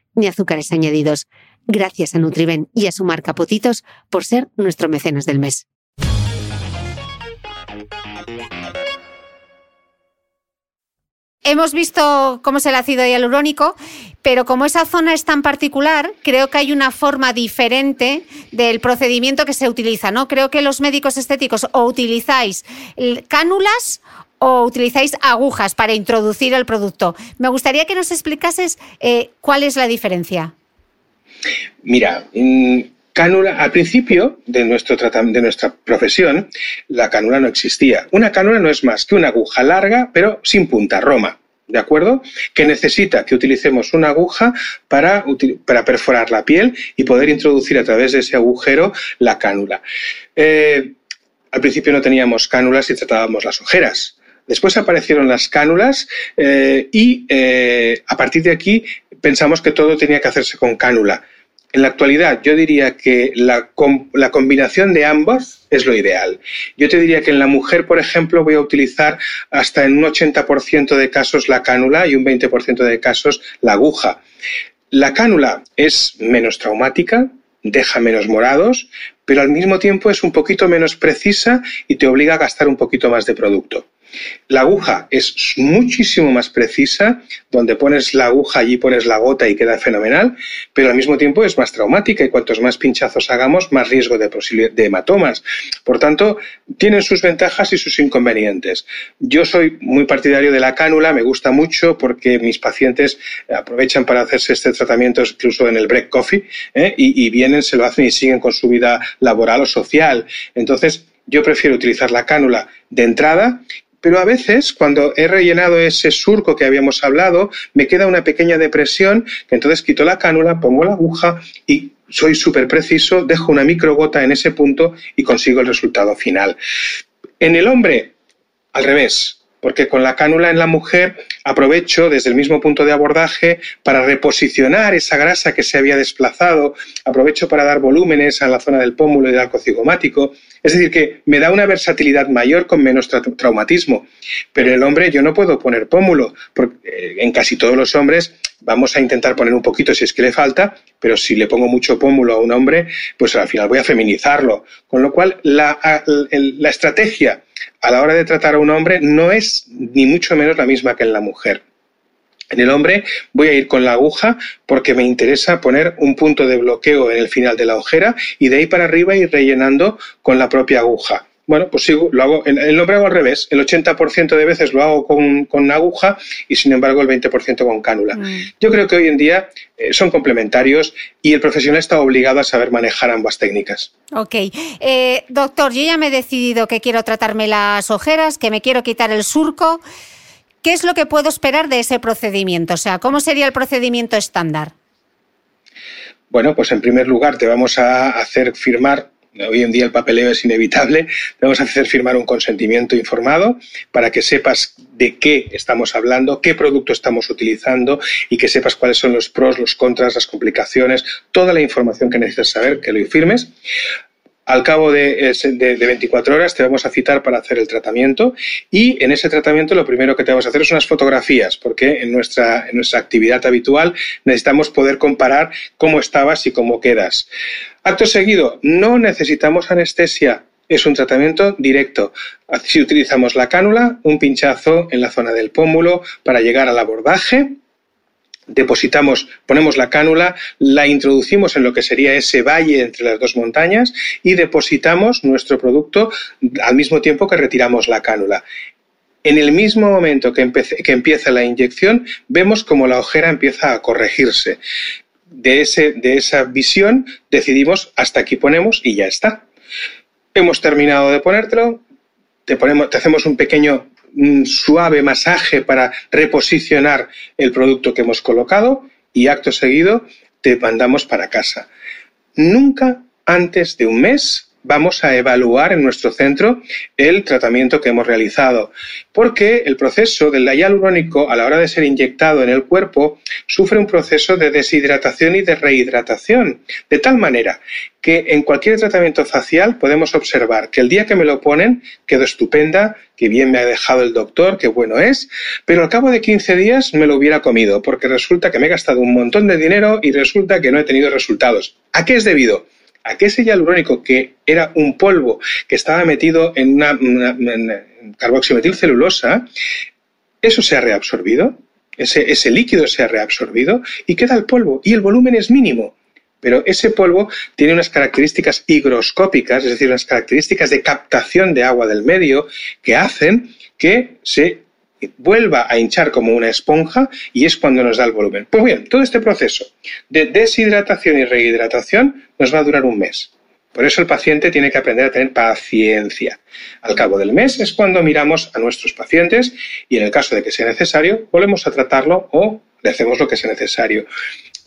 ni azúcares añadidos. Gracias a Nutriben y a su marca Potitos por ser nuestro mecenas del mes. Hemos visto cómo es el ácido hialurónico, pero como esa zona es tan particular, creo que hay una forma diferente del procedimiento que se utiliza, ¿no? Creo que los médicos estéticos o utilizáis cánulas o utilizáis agujas para introducir el producto. Me gustaría que nos explicases eh, cuál es la diferencia. Mira, cánula, al principio de, nuestro de nuestra profesión, la cánula no existía. Una cánula no es más que una aguja larga, pero sin punta, roma. ¿De acuerdo? Que necesita que utilicemos una aguja para, para, perforar la piel y poder introducir a través de ese agujero la cánula. Eh, al principio no teníamos cánulas y tratábamos las ojeras. Después aparecieron las cánulas eh, y eh, a partir de aquí pensamos que todo tenía que hacerse con cánula. En la actualidad yo diría que la, la, combinación de ambos es lo ideal. Yo te diría que en la mujer, por ejemplo, voy a utilizar hasta en un 80% de casos la cánula y un 20% de casos la aguja. La cánula es menos traumática, deja menos morados, pero al mismo tiempo es un poquito menos precisa y te obliga a gastar un poquito más de producto. La aguja es muchísimo más precisa, donde pones la aguja, allí pones la gota y queda fenomenal, pero al mismo tiempo es más traumática y cuantos más pinchazos hagamos, más riesgo de, de hematomas. Por tanto, tienen sus ventajas y sus inconvenientes. Yo soy muy partidario de la cánula, me gusta mucho porque mis pacientes aprovechan para hacerse este tratamiento incluso en el break coffee ¿eh? y, y vienen, se lo hacen y siguen con su vida laboral o social. Entonces, yo prefiero utilizar la cánula de entrada pero a veces cuando he rellenado ese surco que habíamos hablado, me queda una pequeña depresión, que entonces quito la cánula, pongo la aguja y soy súper preciso, dejo una microgota en ese punto y consigo el resultado final. En el hombre, al revés, porque con la cánula en la mujer aprovecho desde el mismo punto de abordaje para reposicionar esa grasa que se había desplazado, aprovecho para dar volúmenes a la zona del pómulo y del arco cigomático, es decir, que me da una versatilidad mayor con menos traumatismo. Pero el hombre yo no puedo poner pómulo, porque eh, en casi todos los hombres vamos a intentar poner un poquito si es que le falta, pero si le pongo mucho pómulo a un hombre, pues al final voy a feminizarlo. Con lo cual, la estrategia a la hora de tratar a un hombre no es ni mucho menos la misma que en la mujer. En el hombre voy a ir con la aguja porque me interesa poner un punto de bloqueo en el final de la ojera y de ahí para arriba ir rellenando con la propia aguja. Bueno, pues sigo, lo hago, en el hombre hago al revés, el 80% de veces lo hago con, aguja y sin embargo el 20% con cánula. Mm. Yo creo que hoy en día eh, son complementarios y el profesional está obligado a saber manejar ambas técnicas. Ok. Eh, doctor, yo ya me he decidido que quiero tratarme las ojeras, que me quiero quitar el surco. ¿Qué es lo que puedo esperar de ese procedimiento? O sea, ¿cómo sería el procedimiento estándar? Bueno, pues en primer lugar te vamos a hacer firmar hoy en día el papeleo es inevitable, te vamos a hacer firmar un consentimiento informado para que sepas de qué estamos hablando, qué producto estamos utilizando y que sepas cuáles son los pros, los contras, las complicaciones, toda la información que necesitas saber, que lo firmes. Al cabo de, 24 horas te vamos a citar para hacer el tratamiento y en ese tratamiento lo primero que te vamos a hacer es unas fotografías porque en nuestra, en nuestra actividad habitual necesitamos poder comparar cómo estabas y cómo quedas. Acto seguido, no necesitamos anestesia, es un tratamiento directo. Si utilizamos la cánula, un pinchazo en la zona del pómulo para llegar al abordaje depositamos, ponemos la cánula, la introducimos en lo que sería ese valle entre las dos montañas y depositamos nuestro producto al mismo tiempo que retiramos la cánula. En el mismo momento que, que empieza la inyección, vemos como la ojera empieza a corregirse. De, ese, de esa visión decidimos hasta aquí ponemos y ya está. Hemos terminado de ponértelo, te, ponemos, te hacemos un pequeño un suave masaje para reposicionar el producto que hemos colocado y acto seguido te mandamos para casa. Nunca antes de un mes vamos a evaluar en nuestro centro el tratamiento que hemos realizado, porque el proceso del hialurónico a la hora de ser inyectado en el cuerpo sufre un proceso de deshidratación y de rehidratación, de tal manera que en cualquier tratamiento facial podemos observar que el día que me lo ponen quedo estupenda, que bien me ha dejado el doctor, que bueno es, pero al cabo de 15 días me lo hubiera comido, porque resulta que me he gastado un montón de dinero y resulta que no he tenido resultados. ¿A qué es debido? A que ese hialurónico, que era un polvo que estaba metido en una, carboximetilcelulosa, eso se ha reabsorbido, ese, ese líquido se ha reabsorbido y queda el polvo y el volumen es mínimo. Pero ese polvo tiene unas características higroscópicas, es decir, unas características de captación de agua del medio que hacen que se vuelva a hinchar como una esponja y es cuando nos da el volumen. Pues bien, todo este proceso de deshidratación y rehidratación nos va a durar un mes. Por eso el paciente tiene que aprender a tener paciencia. Al cabo del mes es cuando miramos a nuestros pacientes y en el caso de que sea necesario, volvemos a tratarlo o le hacemos lo que sea necesario.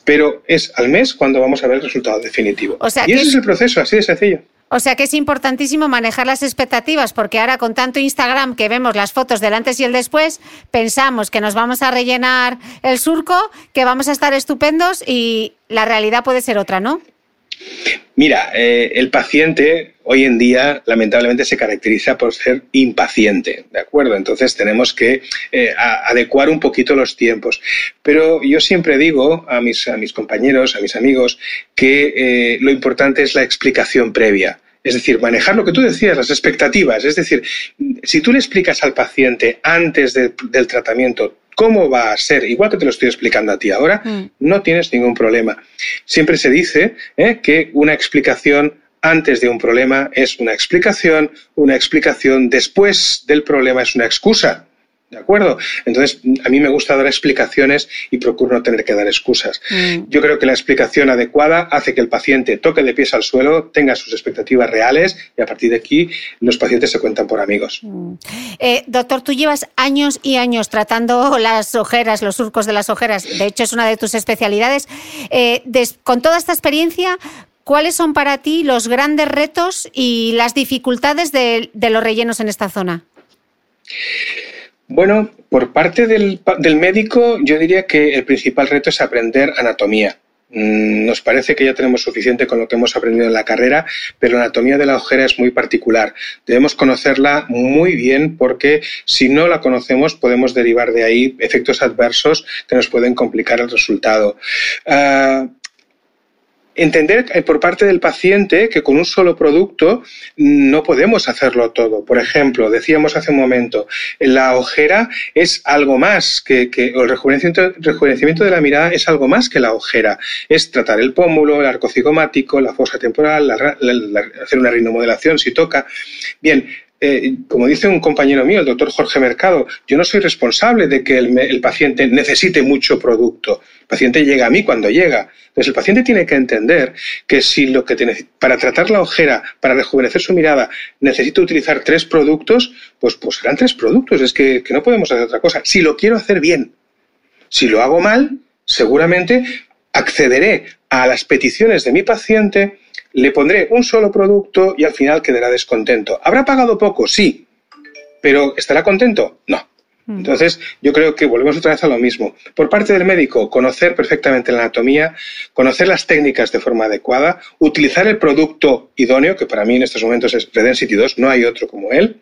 Pero es al mes cuando vamos a ver el resultado definitivo. y ese es el proceso, así de sencillo. O sea que es importantísimo manejar las expectativas, porque ahora con tanto Instagram que vemos las fotos del antes y el después, pensamos que nos vamos a rellenar el surco, que vamos a estar estupendos y la realidad puede ser otra, ¿no? Mira, eh, el paciente hoy en día lamentablemente se caracteriza por ser impaciente, ¿de acuerdo? Entonces tenemos que eh, adecuar un poquito los tiempos. Pero yo siempre digo a mis, compañeros, a mis amigos, que eh, lo importante es la explicación previa. Es decir, manejar lo que tú decías, las expectativas. Es decir, si tú le explicas al paciente antes del tratamiento cómo va a ser, igual que te lo estoy explicando a ti ahora, mm. no tienes ningún problema. Siempre se dice ¿eh? que una explicación antes de un problema es una explicación, una explicación después del problema es una excusa. ¿De acuerdo? Entonces, a mí me gusta dar explicaciones y procuro no tener que dar excusas. Mm. Yo creo que la explicación adecuada hace que el paciente toque de pies al suelo, tenga sus expectativas reales y a partir de aquí los pacientes se cuentan por amigos. Mm. Eh, doctor, tú llevas años y años tratando las ojeras, los surcos de las ojeras. De hecho, es una de tus especialidades. Eh, con toda esta experiencia, ¿cuáles son para ti los grandes retos y las dificultades de los rellenos en esta zona? Bueno, por parte del, del médico, yo diría que el principal reto es aprender anatomía. Mm, nos parece que ya tenemos suficiente con lo que hemos aprendido en la carrera, pero la anatomía de la ojera es muy particular. Debemos conocerla muy bien porque si no la conocemos podemos derivar de ahí efectos adversos que nos pueden complicar el resultado. Uh, entender por parte del paciente que con un solo producto no podemos hacerlo todo. Por ejemplo, decíamos hace un momento, la ojera es algo más que, el rejuvenecimiento, de la mirada es algo más que la ojera. Es tratar el pómulo, el arco cigomático, la fosa temporal, hacer una rinomodelación si toca. Bien, eh, como dice un compañero mío, el doctor Jorge Mercado, yo no soy responsable de que el, paciente necesite mucho producto. El paciente llega a mí cuando llega. Entonces, el paciente tiene que entender que si lo que tiene, para tratar la ojera, para rejuvenecer su mirada, necesito utilizar tres productos, pues, pues serán tres productos. Es que, que no podemos hacer otra cosa. Si lo quiero hacer bien, si lo hago mal, seguramente accederé a las peticiones de mi paciente le pondré un solo producto y al final quedará descontento. ¿Habrá pagado poco? Sí. ¿Pero estará contento? No. Mm. Entonces, yo creo que volvemos otra vez a lo mismo. Por parte del médico, conocer perfectamente la anatomía, conocer las técnicas de forma adecuada, utilizar el producto idóneo, que para mí en estos momentos es Redensity 2, no hay otro como él,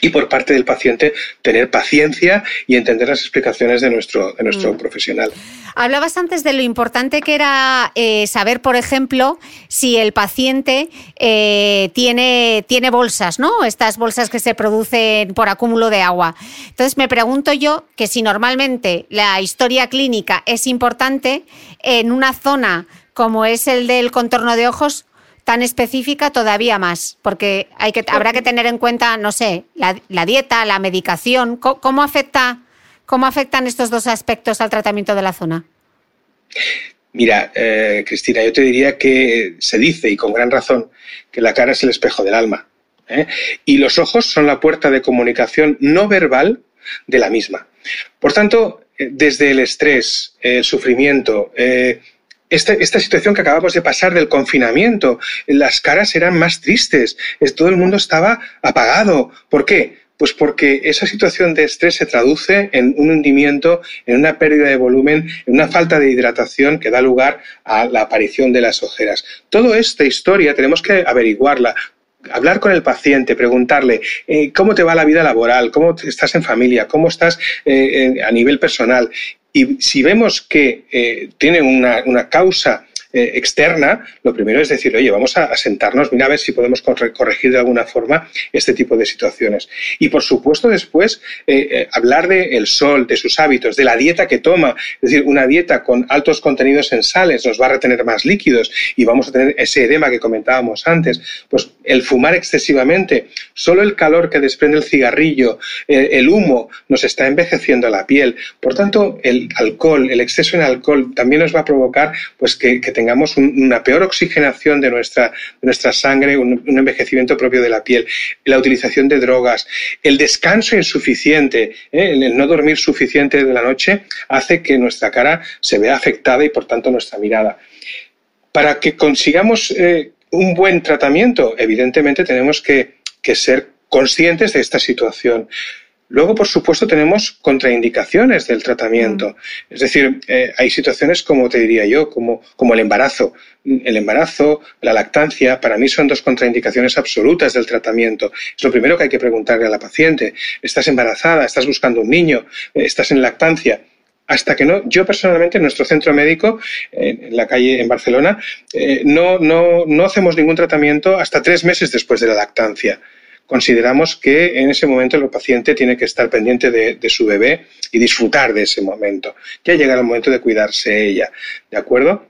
y por parte del paciente tener paciencia y entender las explicaciones de nuestro, de nuestro mm. profesional. Hablabas antes de lo importante que era eh, saber, por ejemplo, si el paciente eh, tiene, tiene bolsas, ¿no? Estas bolsas que se producen por acúmulo de agua. Entonces me pregunto yo que si normalmente la historia clínica es importante en una zona como es el del contorno de ojos, tan específica todavía más, porque habrá que tener en cuenta, no sé, la, dieta, la medicación, ¿cómo, afecta, ¿cómo afectan estos dos aspectos al tratamiento de la zona? Mira, eh, Cristina, yo te diría que se dice, y con gran razón, que la cara es el espejo del alma. ¿eh? Y los ojos son la puerta de comunicación no verbal de la misma. Por tanto, eh, desde el estrés, el sufrimiento, esta, situación que acabamos de pasar del confinamiento, las caras eran más tristes, todo el mundo estaba apagado. ¿Por qué? Pues porque esa situación de estrés se traduce en un hundimiento, en una pérdida de volumen, en una falta de hidratación que da lugar a la aparición de las ojeras. Toda esta historia tenemos que averiguarla, hablar con el paciente, preguntarle eh, cómo te va la vida laboral, cómo estás en familia, cómo estás eh, a nivel personal. Y si vemos que eh, tiene una, una causa eh, externa, lo primero es decir, oye, vamos a, sentarnos, mira a ver si podemos corregir de alguna forma este tipo de situaciones. Y por supuesto después eh, eh, hablar del sol, de sus hábitos, de la dieta que toma, es decir, una dieta con altos contenidos en sales nos va a retener más líquidos y vamos a tener ese edema que comentábamos antes. Pues el fumar excesivamente, solo el calor que desprende el cigarrillo, el humo, nos está envejeciendo la piel. Por tanto, el alcohol, el exceso en alcohol también nos va a provocar pues que, que tengamos una peor oxigenación de nuestra, nuestra sangre, un, envejecimiento propio de la piel, la utilización de drogas, el descanso insuficiente, ¿eh? el no dormir suficiente de la noche hace que nuestra cara se vea afectada y por tanto nuestra mirada. Para que consigamos eh, un buen tratamiento, evidentemente tenemos que, que ser conscientes de esta situación. Luego, por supuesto, tenemos contraindicaciones del tratamiento. Mm. Es decir, eh, hay situaciones como te diría yo, como, como el embarazo. El embarazo, la lactancia, para mí son dos contraindicaciones absolutas del tratamiento. Es lo primero que hay que preguntarle a la paciente. ¿Estás embarazada? ¿Estás buscando un niño? ¿Estás en lactancia? hasta que no, yo personalmente en nuestro centro médico, en la calle en Barcelona, eh, no, no, no hacemos ningún tratamiento hasta tres meses después de la lactancia consideramos que en ese momento el paciente tiene que estar pendiente de, su bebé y disfrutar de ese momento. Ya llega el momento de cuidarse ella, ¿de acuerdo?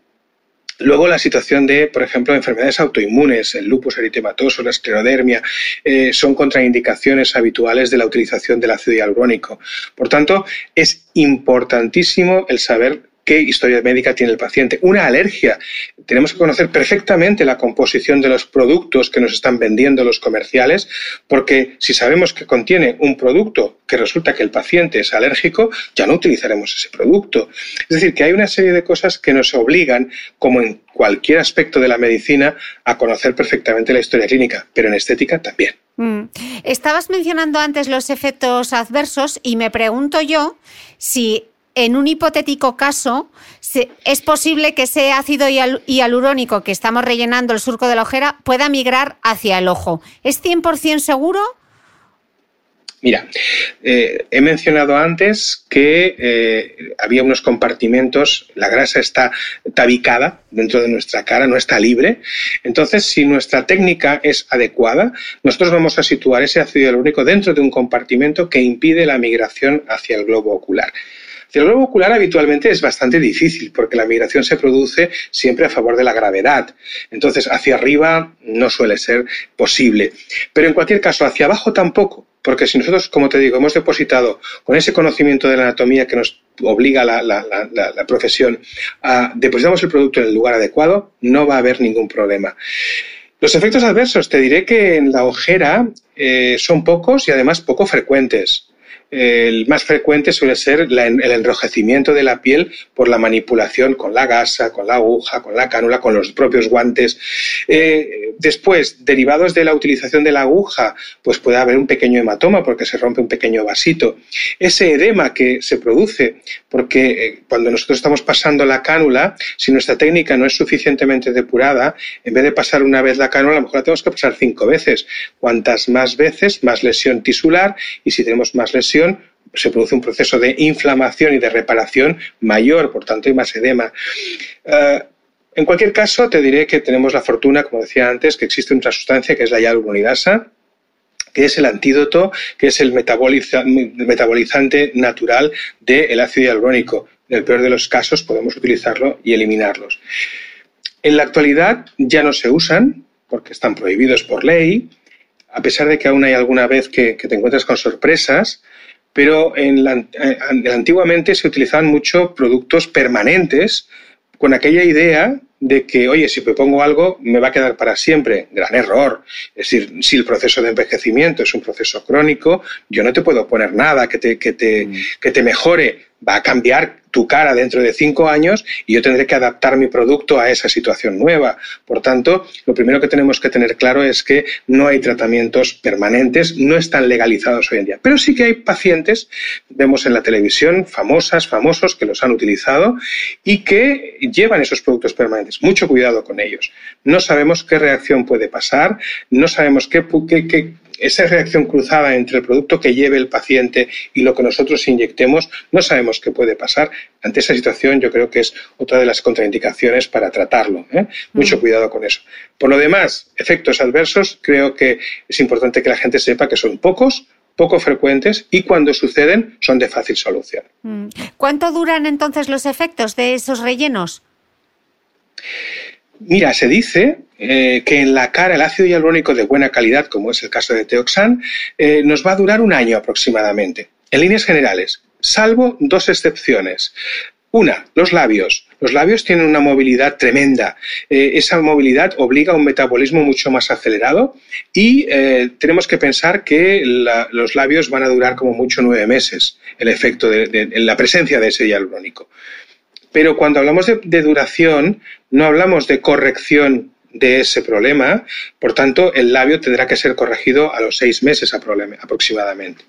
Luego la situación de, por ejemplo, enfermedades autoinmunes, el lupus eritematoso, la esclerodermia, eh, son contraindicaciones habituales de la utilización del ácido hialurónico. Por tanto, es importantísimo el saber qué historia médica tiene el paciente. Una alergia. Tenemos que conocer perfectamente la composición de los productos que nos están vendiendo los comerciales, porque si sabemos que contiene un producto que resulta que el paciente es alérgico, ya no utilizaremos ese producto. Es decir, que hay una serie de cosas que nos obligan, como en cualquier aspecto de la medicina, a conocer perfectamente la historia clínica, pero en estética también. Mm. Estabas mencionando antes los efectos adversos y me pregunto yo si en un hipotético caso es posible que ese ácido hialurónico que estamos rellenando el surco de la ojera pueda migrar hacia el ojo. ¿Es 100% seguro? Mira, eh, he mencionado antes que eh, había unos compartimentos, la grasa está tabicada dentro de nuestra cara, no está libre. Entonces, si nuestra técnica es adecuada, nosotros vamos a situar ese ácido hialurónico dentro de un compartimento que impide la migración hacia el globo ocular. El globo ocular habitualmente es bastante difícil porque la migración se produce siempre a favor de la gravedad. Entonces, hacia arriba no suele ser posible. Pero en cualquier caso, hacia abajo tampoco, porque si nosotros, como te digo, hemos depositado con ese conocimiento de la anatomía que nos obliga la, profesión a depositamos el producto en el lugar adecuado, no va a haber ningún problema. Los efectos adversos, te diré que en la ojera eh, son pocos y además poco frecuentes el más frecuente suele ser el enrojecimiento de la piel por la manipulación con la gasa, con la aguja, con la cánula, con los propios guantes. Eh, después, derivados de la utilización de la aguja, pues puede haber un pequeño hematoma porque se rompe un pequeño vasito. Ese edema que se produce porque eh, cuando nosotros estamos pasando la cánula, si nuestra técnica no es suficientemente depurada, en vez de pasar una vez la cánula, a lo mejor la tenemos que pasar cinco veces. Cuantas más veces, más lesión tisular y si tenemos más lesión, se produce un proceso de inflamación y de reparación mayor, por tanto hay más edema. Eh, en cualquier caso, te diré que tenemos la fortuna, como decía antes, que existe otra sustancia que es la hialuronidasa, que es el antídoto, que es el metabolizante natural del ácido hialurónico. En el peor de los casos podemos utilizarlo y eliminarlos. En la actualidad ya no se usan porque están prohibidos por ley, a pesar de que aún hay alguna vez que te encuentras con sorpresas, pero en eh, antiguamente se utilizaban mucho productos permanentes con aquella idea de que, oye, si me pongo algo, me va a quedar para siempre. Gran error. Es decir, si el proceso de envejecimiento es un proceso crónico, yo no te puedo poner nada que te, que te, mm. que te mejore. Va a cambiar tu cara dentro de cinco años y yo tendré que adaptar mi producto a esa situación nueva. Por tanto, lo primero que tenemos que tener claro es que no hay tratamientos permanentes, no están legalizados hoy en día. Pero sí que hay pacientes, vemos en la televisión, famosas, famosos, que los han utilizado y que llevan esos productos permanentes. Mucho cuidado con ellos. No sabemos qué reacción puede pasar, no sabemos qué, esa reacción cruzada entre el producto que lleve el paciente y lo que nosotros inyectemos, no sabemos qué puede pasar. Ante esa situación yo creo que es otra de las contraindicaciones para tratarlo. ¿eh? Mucho mm. cuidado con eso. Por lo demás, efectos adversos, creo que es importante que la gente sepa que son pocos, poco frecuentes y cuando suceden son de fácil solución. Mm. ¿Cuánto duran entonces los efectos de esos rellenos? Mira, se dice eh, que en la cara el ácido hialurónico de buena calidad, como es el caso de Teoxan, eh, nos va a durar un año aproximadamente, en líneas generales, salvo dos excepciones. Una, los labios. Los labios tienen una movilidad tremenda. Eh, esa movilidad obliga a un metabolismo mucho más acelerado y tenemos que pensar que los labios van a durar como mucho nueve meses, el efecto de, la presencia de ese hialurónico. Pero cuando hablamos de, duración, no hablamos de corrección de ese problema, por tanto, el labio tendrá que ser corregido a los seis meses aproximadamente.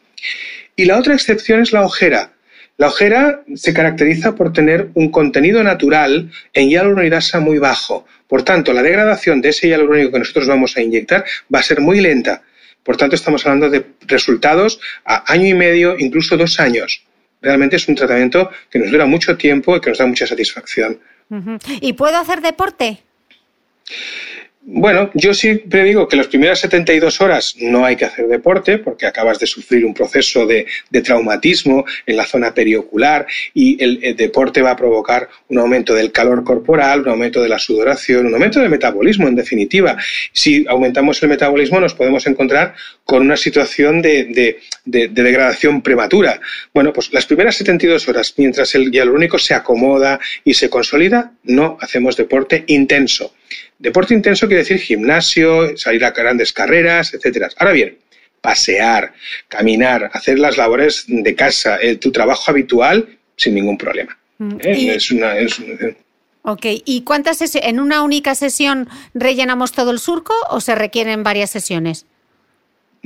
Y la otra excepción es la ojera. La ojera se caracteriza por tener un contenido natural en hialuronidasa muy bajo. Por tanto, la degradación de ese hialurónico que nosotros vamos a inyectar va a ser muy lenta. Por tanto, estamos hablando de resultados a año y medio, incluso dos años realmente es un tratamiento que nos dura mucho tiempo y que nos da mucha satisfacción. ¿Y puedo hacer deporte? Bueno, yo siempre digo que las primeras 72 horas no hay que hacer deporte porque acabas de sufrir un proceso de, traumatismo en la zona periocular y el, deporte va a provocar un aumento del calor corporal, un aumento de la sudoración, un aumento del metabolismo en definitiva. Si aumentamos el metabolismo nos podemos encontrar con una situación de, de degradación prematura. Bueno, pues las primeras 72 horas, mientras el hialurónico se acomoda y se consolida, no hacemos deporte intenso. Deporte intenso quiere decir gimnasio, salir a grandes carreras, etcétera. Ahora bien, pasear, caminar, hacer las labores de casa, tu trabajo habitual, sin ningún problema. Mm, ¿Eh? Es una, Ok, ¿y cuántas sesiones? ¿En una única sesión rellenamos todo el surco o se requieren varias sesiones?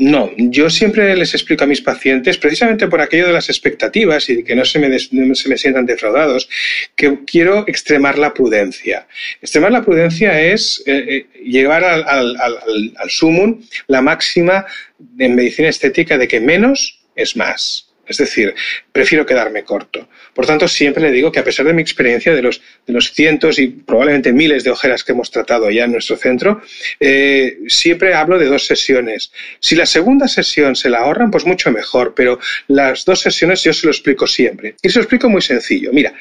No, yo siempre les explico a mis pacientes, precisamente por aquello de las expectativas y que no se me, se me sientan defraudados, que quiero extremar la prudencia. Extremar la prudencia es eh, eh, llevar al, al, al, al sumum la máxima en medicina estética de que menos es más. Es decir, prefiero quedarme corto. Por tanto, siempre le digo que a pesar de mi experiencia de los, de los cientos y probablemente miles de ojeras que hemos tratado ya en nuestro centro, eh, siempre hablo de dos sesiones. Si la segunda sesión se la ahorran, pues mucho mejor, pero las dos sesiones yo se lo explico siempre. Y se lo explico muy sencillo. Mira,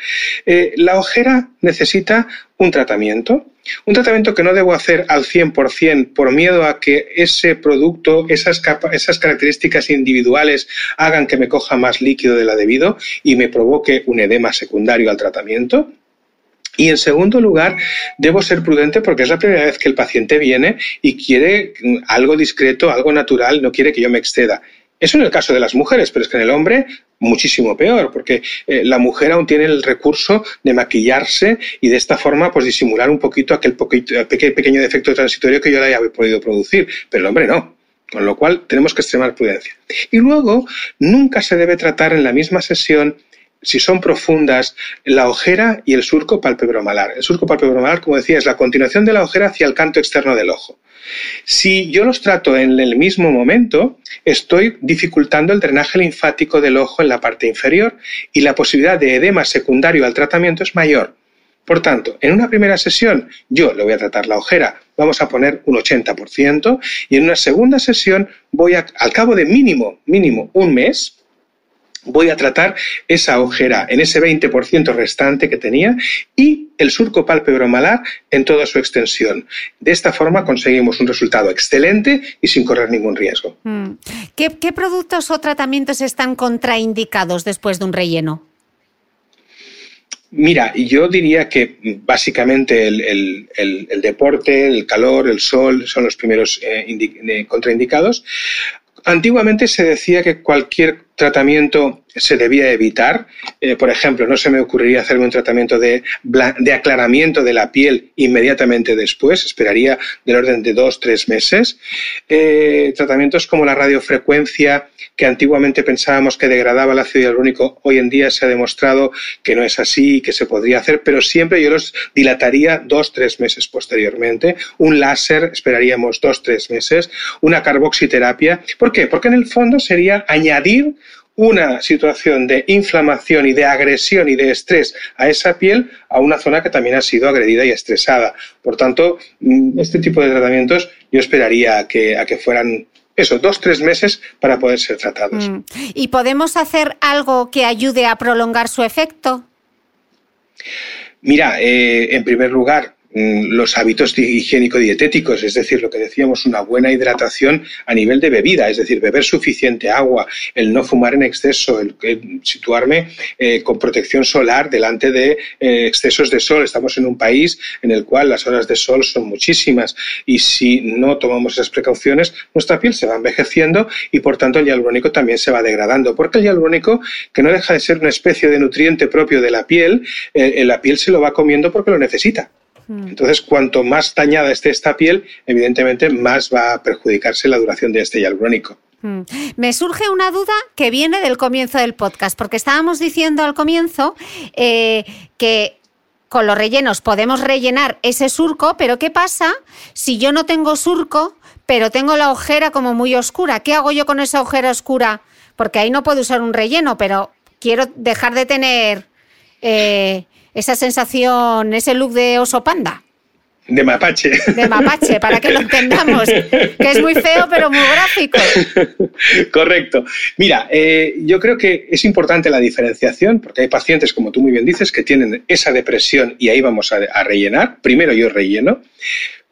eh, la ojera necesita un tratamiento, un tratamiento que no debo hacer al 100% por miedo a que ese producto, esas, esas características individuales hagan que me coja más líquido de la debido y me provoque un edema secundario al tratamiento. Y en segundo lugar, debo ser prudente porque es la primera vez que el paciente viene y quiere algo discreto, algo natural, no quiere que yo me exceda. Eso en el caso de las mujeres, pero es que en el hombre muchísimo peor, porque eh, la mujer aún tiene el recurso de maquillarse y de esta forma pues disimular un poquito aquel poquito, pequeño defecto transitorio que yo le haya podido producir, pero el hombre no. Con lo cual tenemos que extremar prudencia. Y luego, nunca se debe tratar en la misma sesión si son profundas, la ojera y el surco palpebromalar. El surco palpebromalar, como decía, es la continuación de la ojera hacia el canto externo del ojo. Si yo los trato en el mismo momento, estoy dificultando el drenaje linfático del ojo en la parte inferior y la posibilidad de edema secundario al tratamiento es mayor. Por tanto, en una primera sesión yo le voy a tratar la ojera, vamos a poner un 80%, y en una segunda sesión voy a, al cabo de mínimo, mínimo un mes, voy a tratar esa ojera en ese 20% restante que tenía y el surco palpebromalar en toda su extensión. De esta forma conseguimos un resultado excelente y sin correr ningún riesgo. Mm. ¿Qué, ¿Qué, productos o tratamientos están contraindicados después de un relleno? Mira, yo diría que básicamente el, deporte, el calor, el sol son los primeros eh, eh, contraindicados. Antiguamente se decía que cualquier tratamiento se debía evitar. Eh, por ejemplo, no se me ocurriría hacerme un tratamiento de, de, aclaramiento de la piel inmediatamente después, esperaría del orden de dos, tres meses. Eh, tratamientos como la radiofrecuencia, que antiguamente pensábamos que degradaba el ácido hialurónico, hoy en día se ha demostrado que no es así y que se podría hacer, pero siempre yo los dilataría dos, tres meses posteriormente. Un láser esperaríamos dos, tres meses. Una carboxiterapia. ¿Por qué? Porque en el fondo sería añadir una situación de inflamación y de agresión y de estrés a esa piel a una zona que también ha sido agredida y estresada. Por tanto, mm, este tipo de tratamientos yo esperaría que, a que fueran eso, dos, tres meses para poder ser tratados. Mm. ¿Y podemos hacer algo que ayude a prolongar su efecto? Mira, eh, en primer lugar, los hábitos higiénico-dietéticos, es decir, lo que decíamos, una buena hidratación a nivel de bebida, es decir, beber suficiente agua, el no fumar en exceso, el, situarme eh, con protección solar delante de eh, excesos de sol. Estamos en un país en el cual las horas de sol son muchísimas y si no tomamos esas precauciones, nuestra piel se va envejeciendo y por tanto el hialurónico también se va degradando, porque el hialurónico, que no deja de ser una especie de nutriente propio de la piel, eh, la piel se lo va comiendo porque lo necesita. Entonces, cuanto más dañada esté esta piel, evidentemente más va a perjudicarse la duración de este hialurónico. Mm. Me surge una duda que viene del comienzo del podcast, porque estábamos diciendo al comienzo eh, que con los rellenos podemos rellenar ese surco, pero ¿qué pasa si yo no tengo surco, pero tengo la ojera como muy oscura? ¿Qué hago yo con esa ojera oscura? Porque ahí no puedo usar un relleno, pero quiero dejar de tener eh, esa sensación, ese look de oso panda. De mapache. De mapache, para que lo entendamos. Que es muy feo, pero muy gráfico. Correcto. Mira, eh, yo creo que es importante la diferenciación, porque hay pacientes, como tú muy bien dices, que tienen esa depresión y ahí vamos a, a rellenar. Primero yo relleno,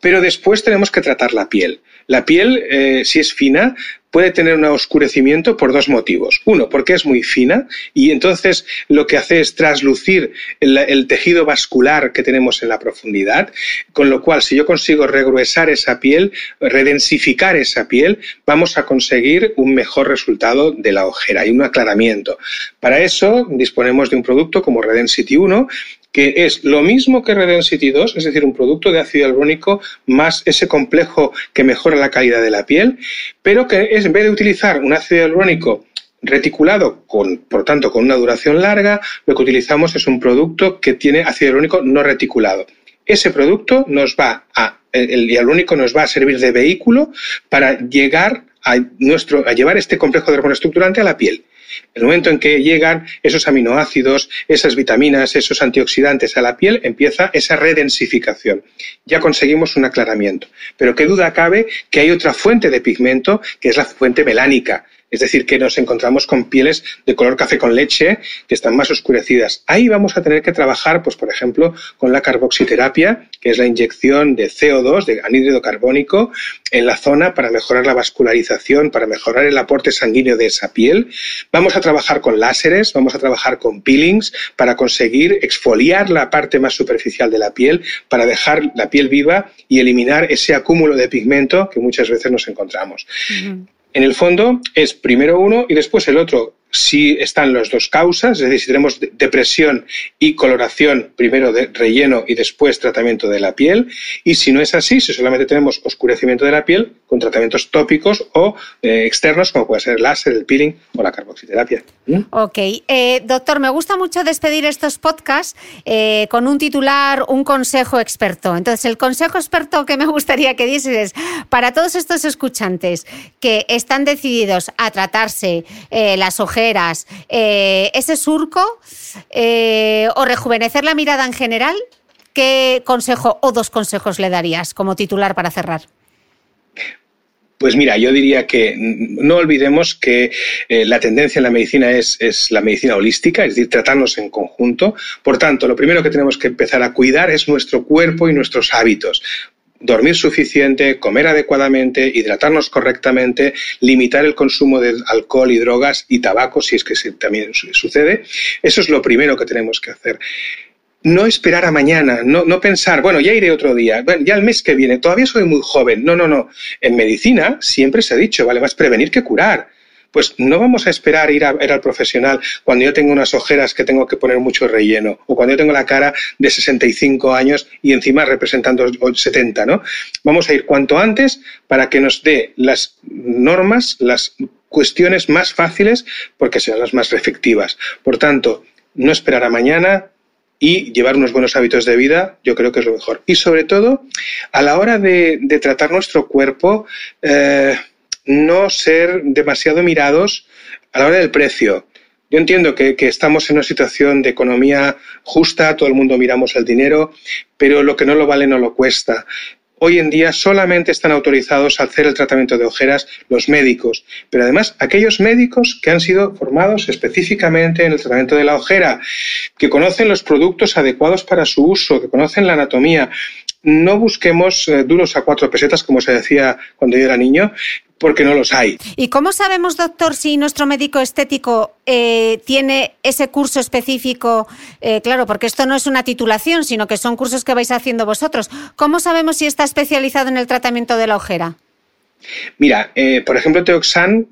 pero después tenemos que tratar la piel. La piel, eh, si es fina, puede tener un oscurecimiento por dos motivos. Uno, porque es muy fina y entonces lo que hace es traslucir el, tejido vascular que tenemos en la profundidad, con lo cual si yo consigo regruesar esa piel, redensificar esa piel, vamos a conseguir un mejor resultado de la ojera y un aclaramiento. Para eso disponemos de un producto como Redensity 1 que es lo mismo que Redensity 2, es decir, un producto de ácido hialurónico más ese complejo que mejora la calidad de la piel, pero que en vez de utilizar un ácido hialurónico reticulado, con, por tanto, con una duración larga, lo que utilizamos es un producto que tiene ácido hialurónico no reticulado. Ese producto nos va a, el hialurónico nos va a servir de vehículo para llegar a, nuestro, a llevar este complejo de hormona estructurante a la piel. El momento en que llegan esos aminoácidos, esas vitaminas, esos antioxidantes a la piel, empieza esa redensificación. Ya conseguimos un aclaramiento. Pero qué duda cabe que hay otra fuente de pigmento, que es la fuente melánica. Es decir, que nos encontramos con pieles de color café con leche que están más oscurecidas. Ahí vamos a tener que trabajar, pues, por ejemplo, con la carboxiterapia, que es la inyección de CO2, de anhídrido carbónico, en la zona para mejorar la vascularización, para mejorar el aporte sanguíneo de esa piel. Vamos a trabajar con láseres, vamos a trabajar con peelings para conseguir exfoliar la parte más superficial de la piel, para dejar la piel viva y eliminar ese acúmulo de pigmento que muchas veces nos encontramos. En el fondo es primero uno y después el otro si están las dos causas, es decir, si tenemos depresión y coloración, primero de relleno y después tratamiento de la piel, y si no es así, si solamente tenemos oscurecimiento de la piel con tratamientos tópicos o eh, externos, como puede ser el láser, el peeling o la carboxiterapia. ¿Mm? Ok. Eh, doctor, me gusta mucho despedir estos podcasts eh, con un titular, un consejo experto. Entonces, el consejo experto que me gustaría que dieses es, para todos estos escuchantes que están decididos a tratarse las eh, ese surco eh, o rejuvenecer la mirada en general, ¿qué consejo o dos consejos le darías como titular para cerrar? Pues mira, yo diría que no olvidemos que eh, la tendencia en la medicina es, es, la medicina holística, es decir, tratarnos en conjunto. Por tanto, lo primero que tenemos que empezar a cuidar es nuestro cuerpo y nuestros hábitos dormir suficiente, comer adecuadamente, hidratarnos correctamente, limitar el consumo de alcohol y drogas y tabaco, si es que también sucede. Eso es lo primero que tenemos que hacer. No esperar a mañana, no, no pensar, bueno, ya iré otro día, ya el mes que viene, todavía soy muy joven. No, no, no. En medicina siempre se ha dicho, vale, más prevenir que curar pues no vamos a esperar ir, a, ir al profesional cuando yo tengo unas ojeras que tengo que poner mucho relleno o cuando yo tengo la cara de 65 años y encima representando 70, ¿no? Vamos a ir cuanto antes para que nos dé las normas, las cuestiones más fáciles porque sean las más efectivas. Por tanto, no esperar a mañana, y llevar unos buenos hábitos de vida, yo creo que es lo mejor. Y sobre todo, a la hora de, tratar nuestro cuerpo, eh, no ser demasiado mirados a la hora del precio. Yo entiendo que, estamos en una situación de economía justa, todo el mundo miramos el dinero, pero lo que no lo vale no lo cuesta. Hoy en día solamente están autorizados a hacer el tratamiento de ojeras los médicos, pero además aquellos médicos que han sido formados específicamente en el tratamiento de la ojera, que conocen los productos adecuados para su uso, que conocen la anatomía, no busquemos eh, duros a cuatro pesetas, como se decía cuando yo era niño, porque no los hay. ¿Y cómo sabemos, doctor, si nuestro médico estético eh, tiene ese curso específico? Eh, claro, porque esto no es una titulación, sino que son cursos que vais haciendo vosotros. ¿Cómo sabemos si está especializado en el tratamiento de la ojera? Mira, por ejemplo, Teoxan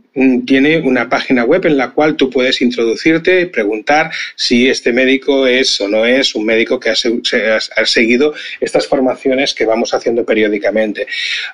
tiene una página web en la cual tú puedes introducirte y preguntar si este médico es o no es un médico que ha, seguido estas formaciones que vamos haciendo periódicamente.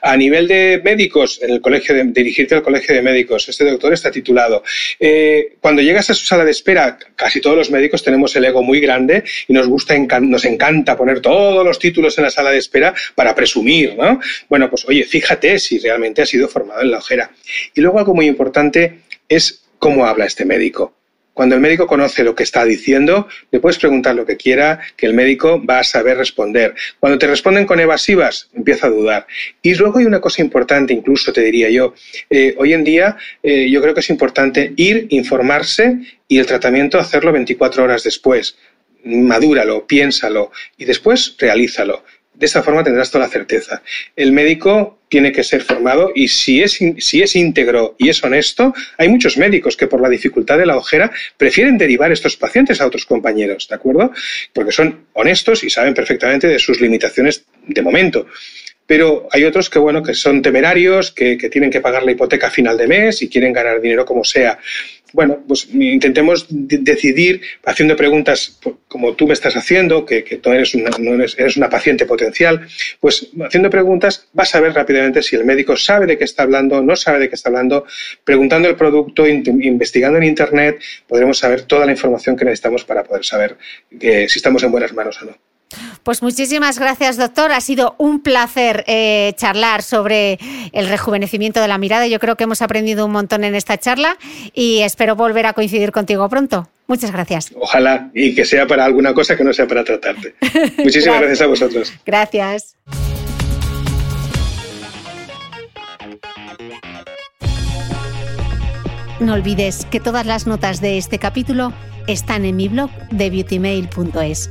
A nivel de médicos, en el colegio de, dirigirte al colegio de médicos, este doctor está titulado. Eh, cuando llegas a su sala de espera, casi todos los médicos tenemos el ego muy grande y nos gusta, nos encanta poner todos los títulos en la sala de espera para presumir, ¿no? Bueno, pues oye, fíjate si realmente ha sido formado en la ojera. Y luego algo muy importante es cómo habla este médico. Cuando el médico conoce lo que está diciendo, le puedes preguntar lo que quiera, que el médico va a saber responder. Cuando te responden con evasivas, empieza a dudar. Y luego hay una cosa importante, incluso te diría yo, eh, hoy en día eh, yo creo que es importante ir, informarse y el tratamiento hacerlo 24 horas después. Madúralo, piénsalo y después realízalo. De esa forma tendrás toda la certeza. El médico tiene que ser formado y si es, si es íntegro y es honesto, hay muchos médicos que por la dificultad de la ojera prefieren derivar estos pacientes a otros compañeros, ¿de acuerdo? Porque son honestos y saben perfectamente de sus limitaciones de momento pero hay otros que, bueno, que son temerarios, que, tienen que pagar la hipoteca a final de mes y quieren ganar dinero como sea. Bueno, pues intentemos decidir haciendo preguntas como tú me estás haciendo, que, tú eres una, eres, una paciente potencial, pues haciendo preguntas vas a ver rápidamente si el médico sabe de qué está hablando, no sabe de qué está hablando, preguntando el producto, investigando en Internet, podremos saber toda la información que necesitamos para poder saber si estamos en buenas manos o no. Pues muchísimas gracias, doctor. Ha sido un placer eh, charlar sobre el rejuvenecimiento de la mirada. Yo creo que hemos aprendido un montón en esta charla y espero volver a coincidir contigo pronto. Muchas gracias. Ojalá y que sea para alguna cosa que no sea para tratarte. Muchísimas gracias a vosotros. Gracias. No olvides que todas las notas de este capítulo están en mi blog de beautymail.es.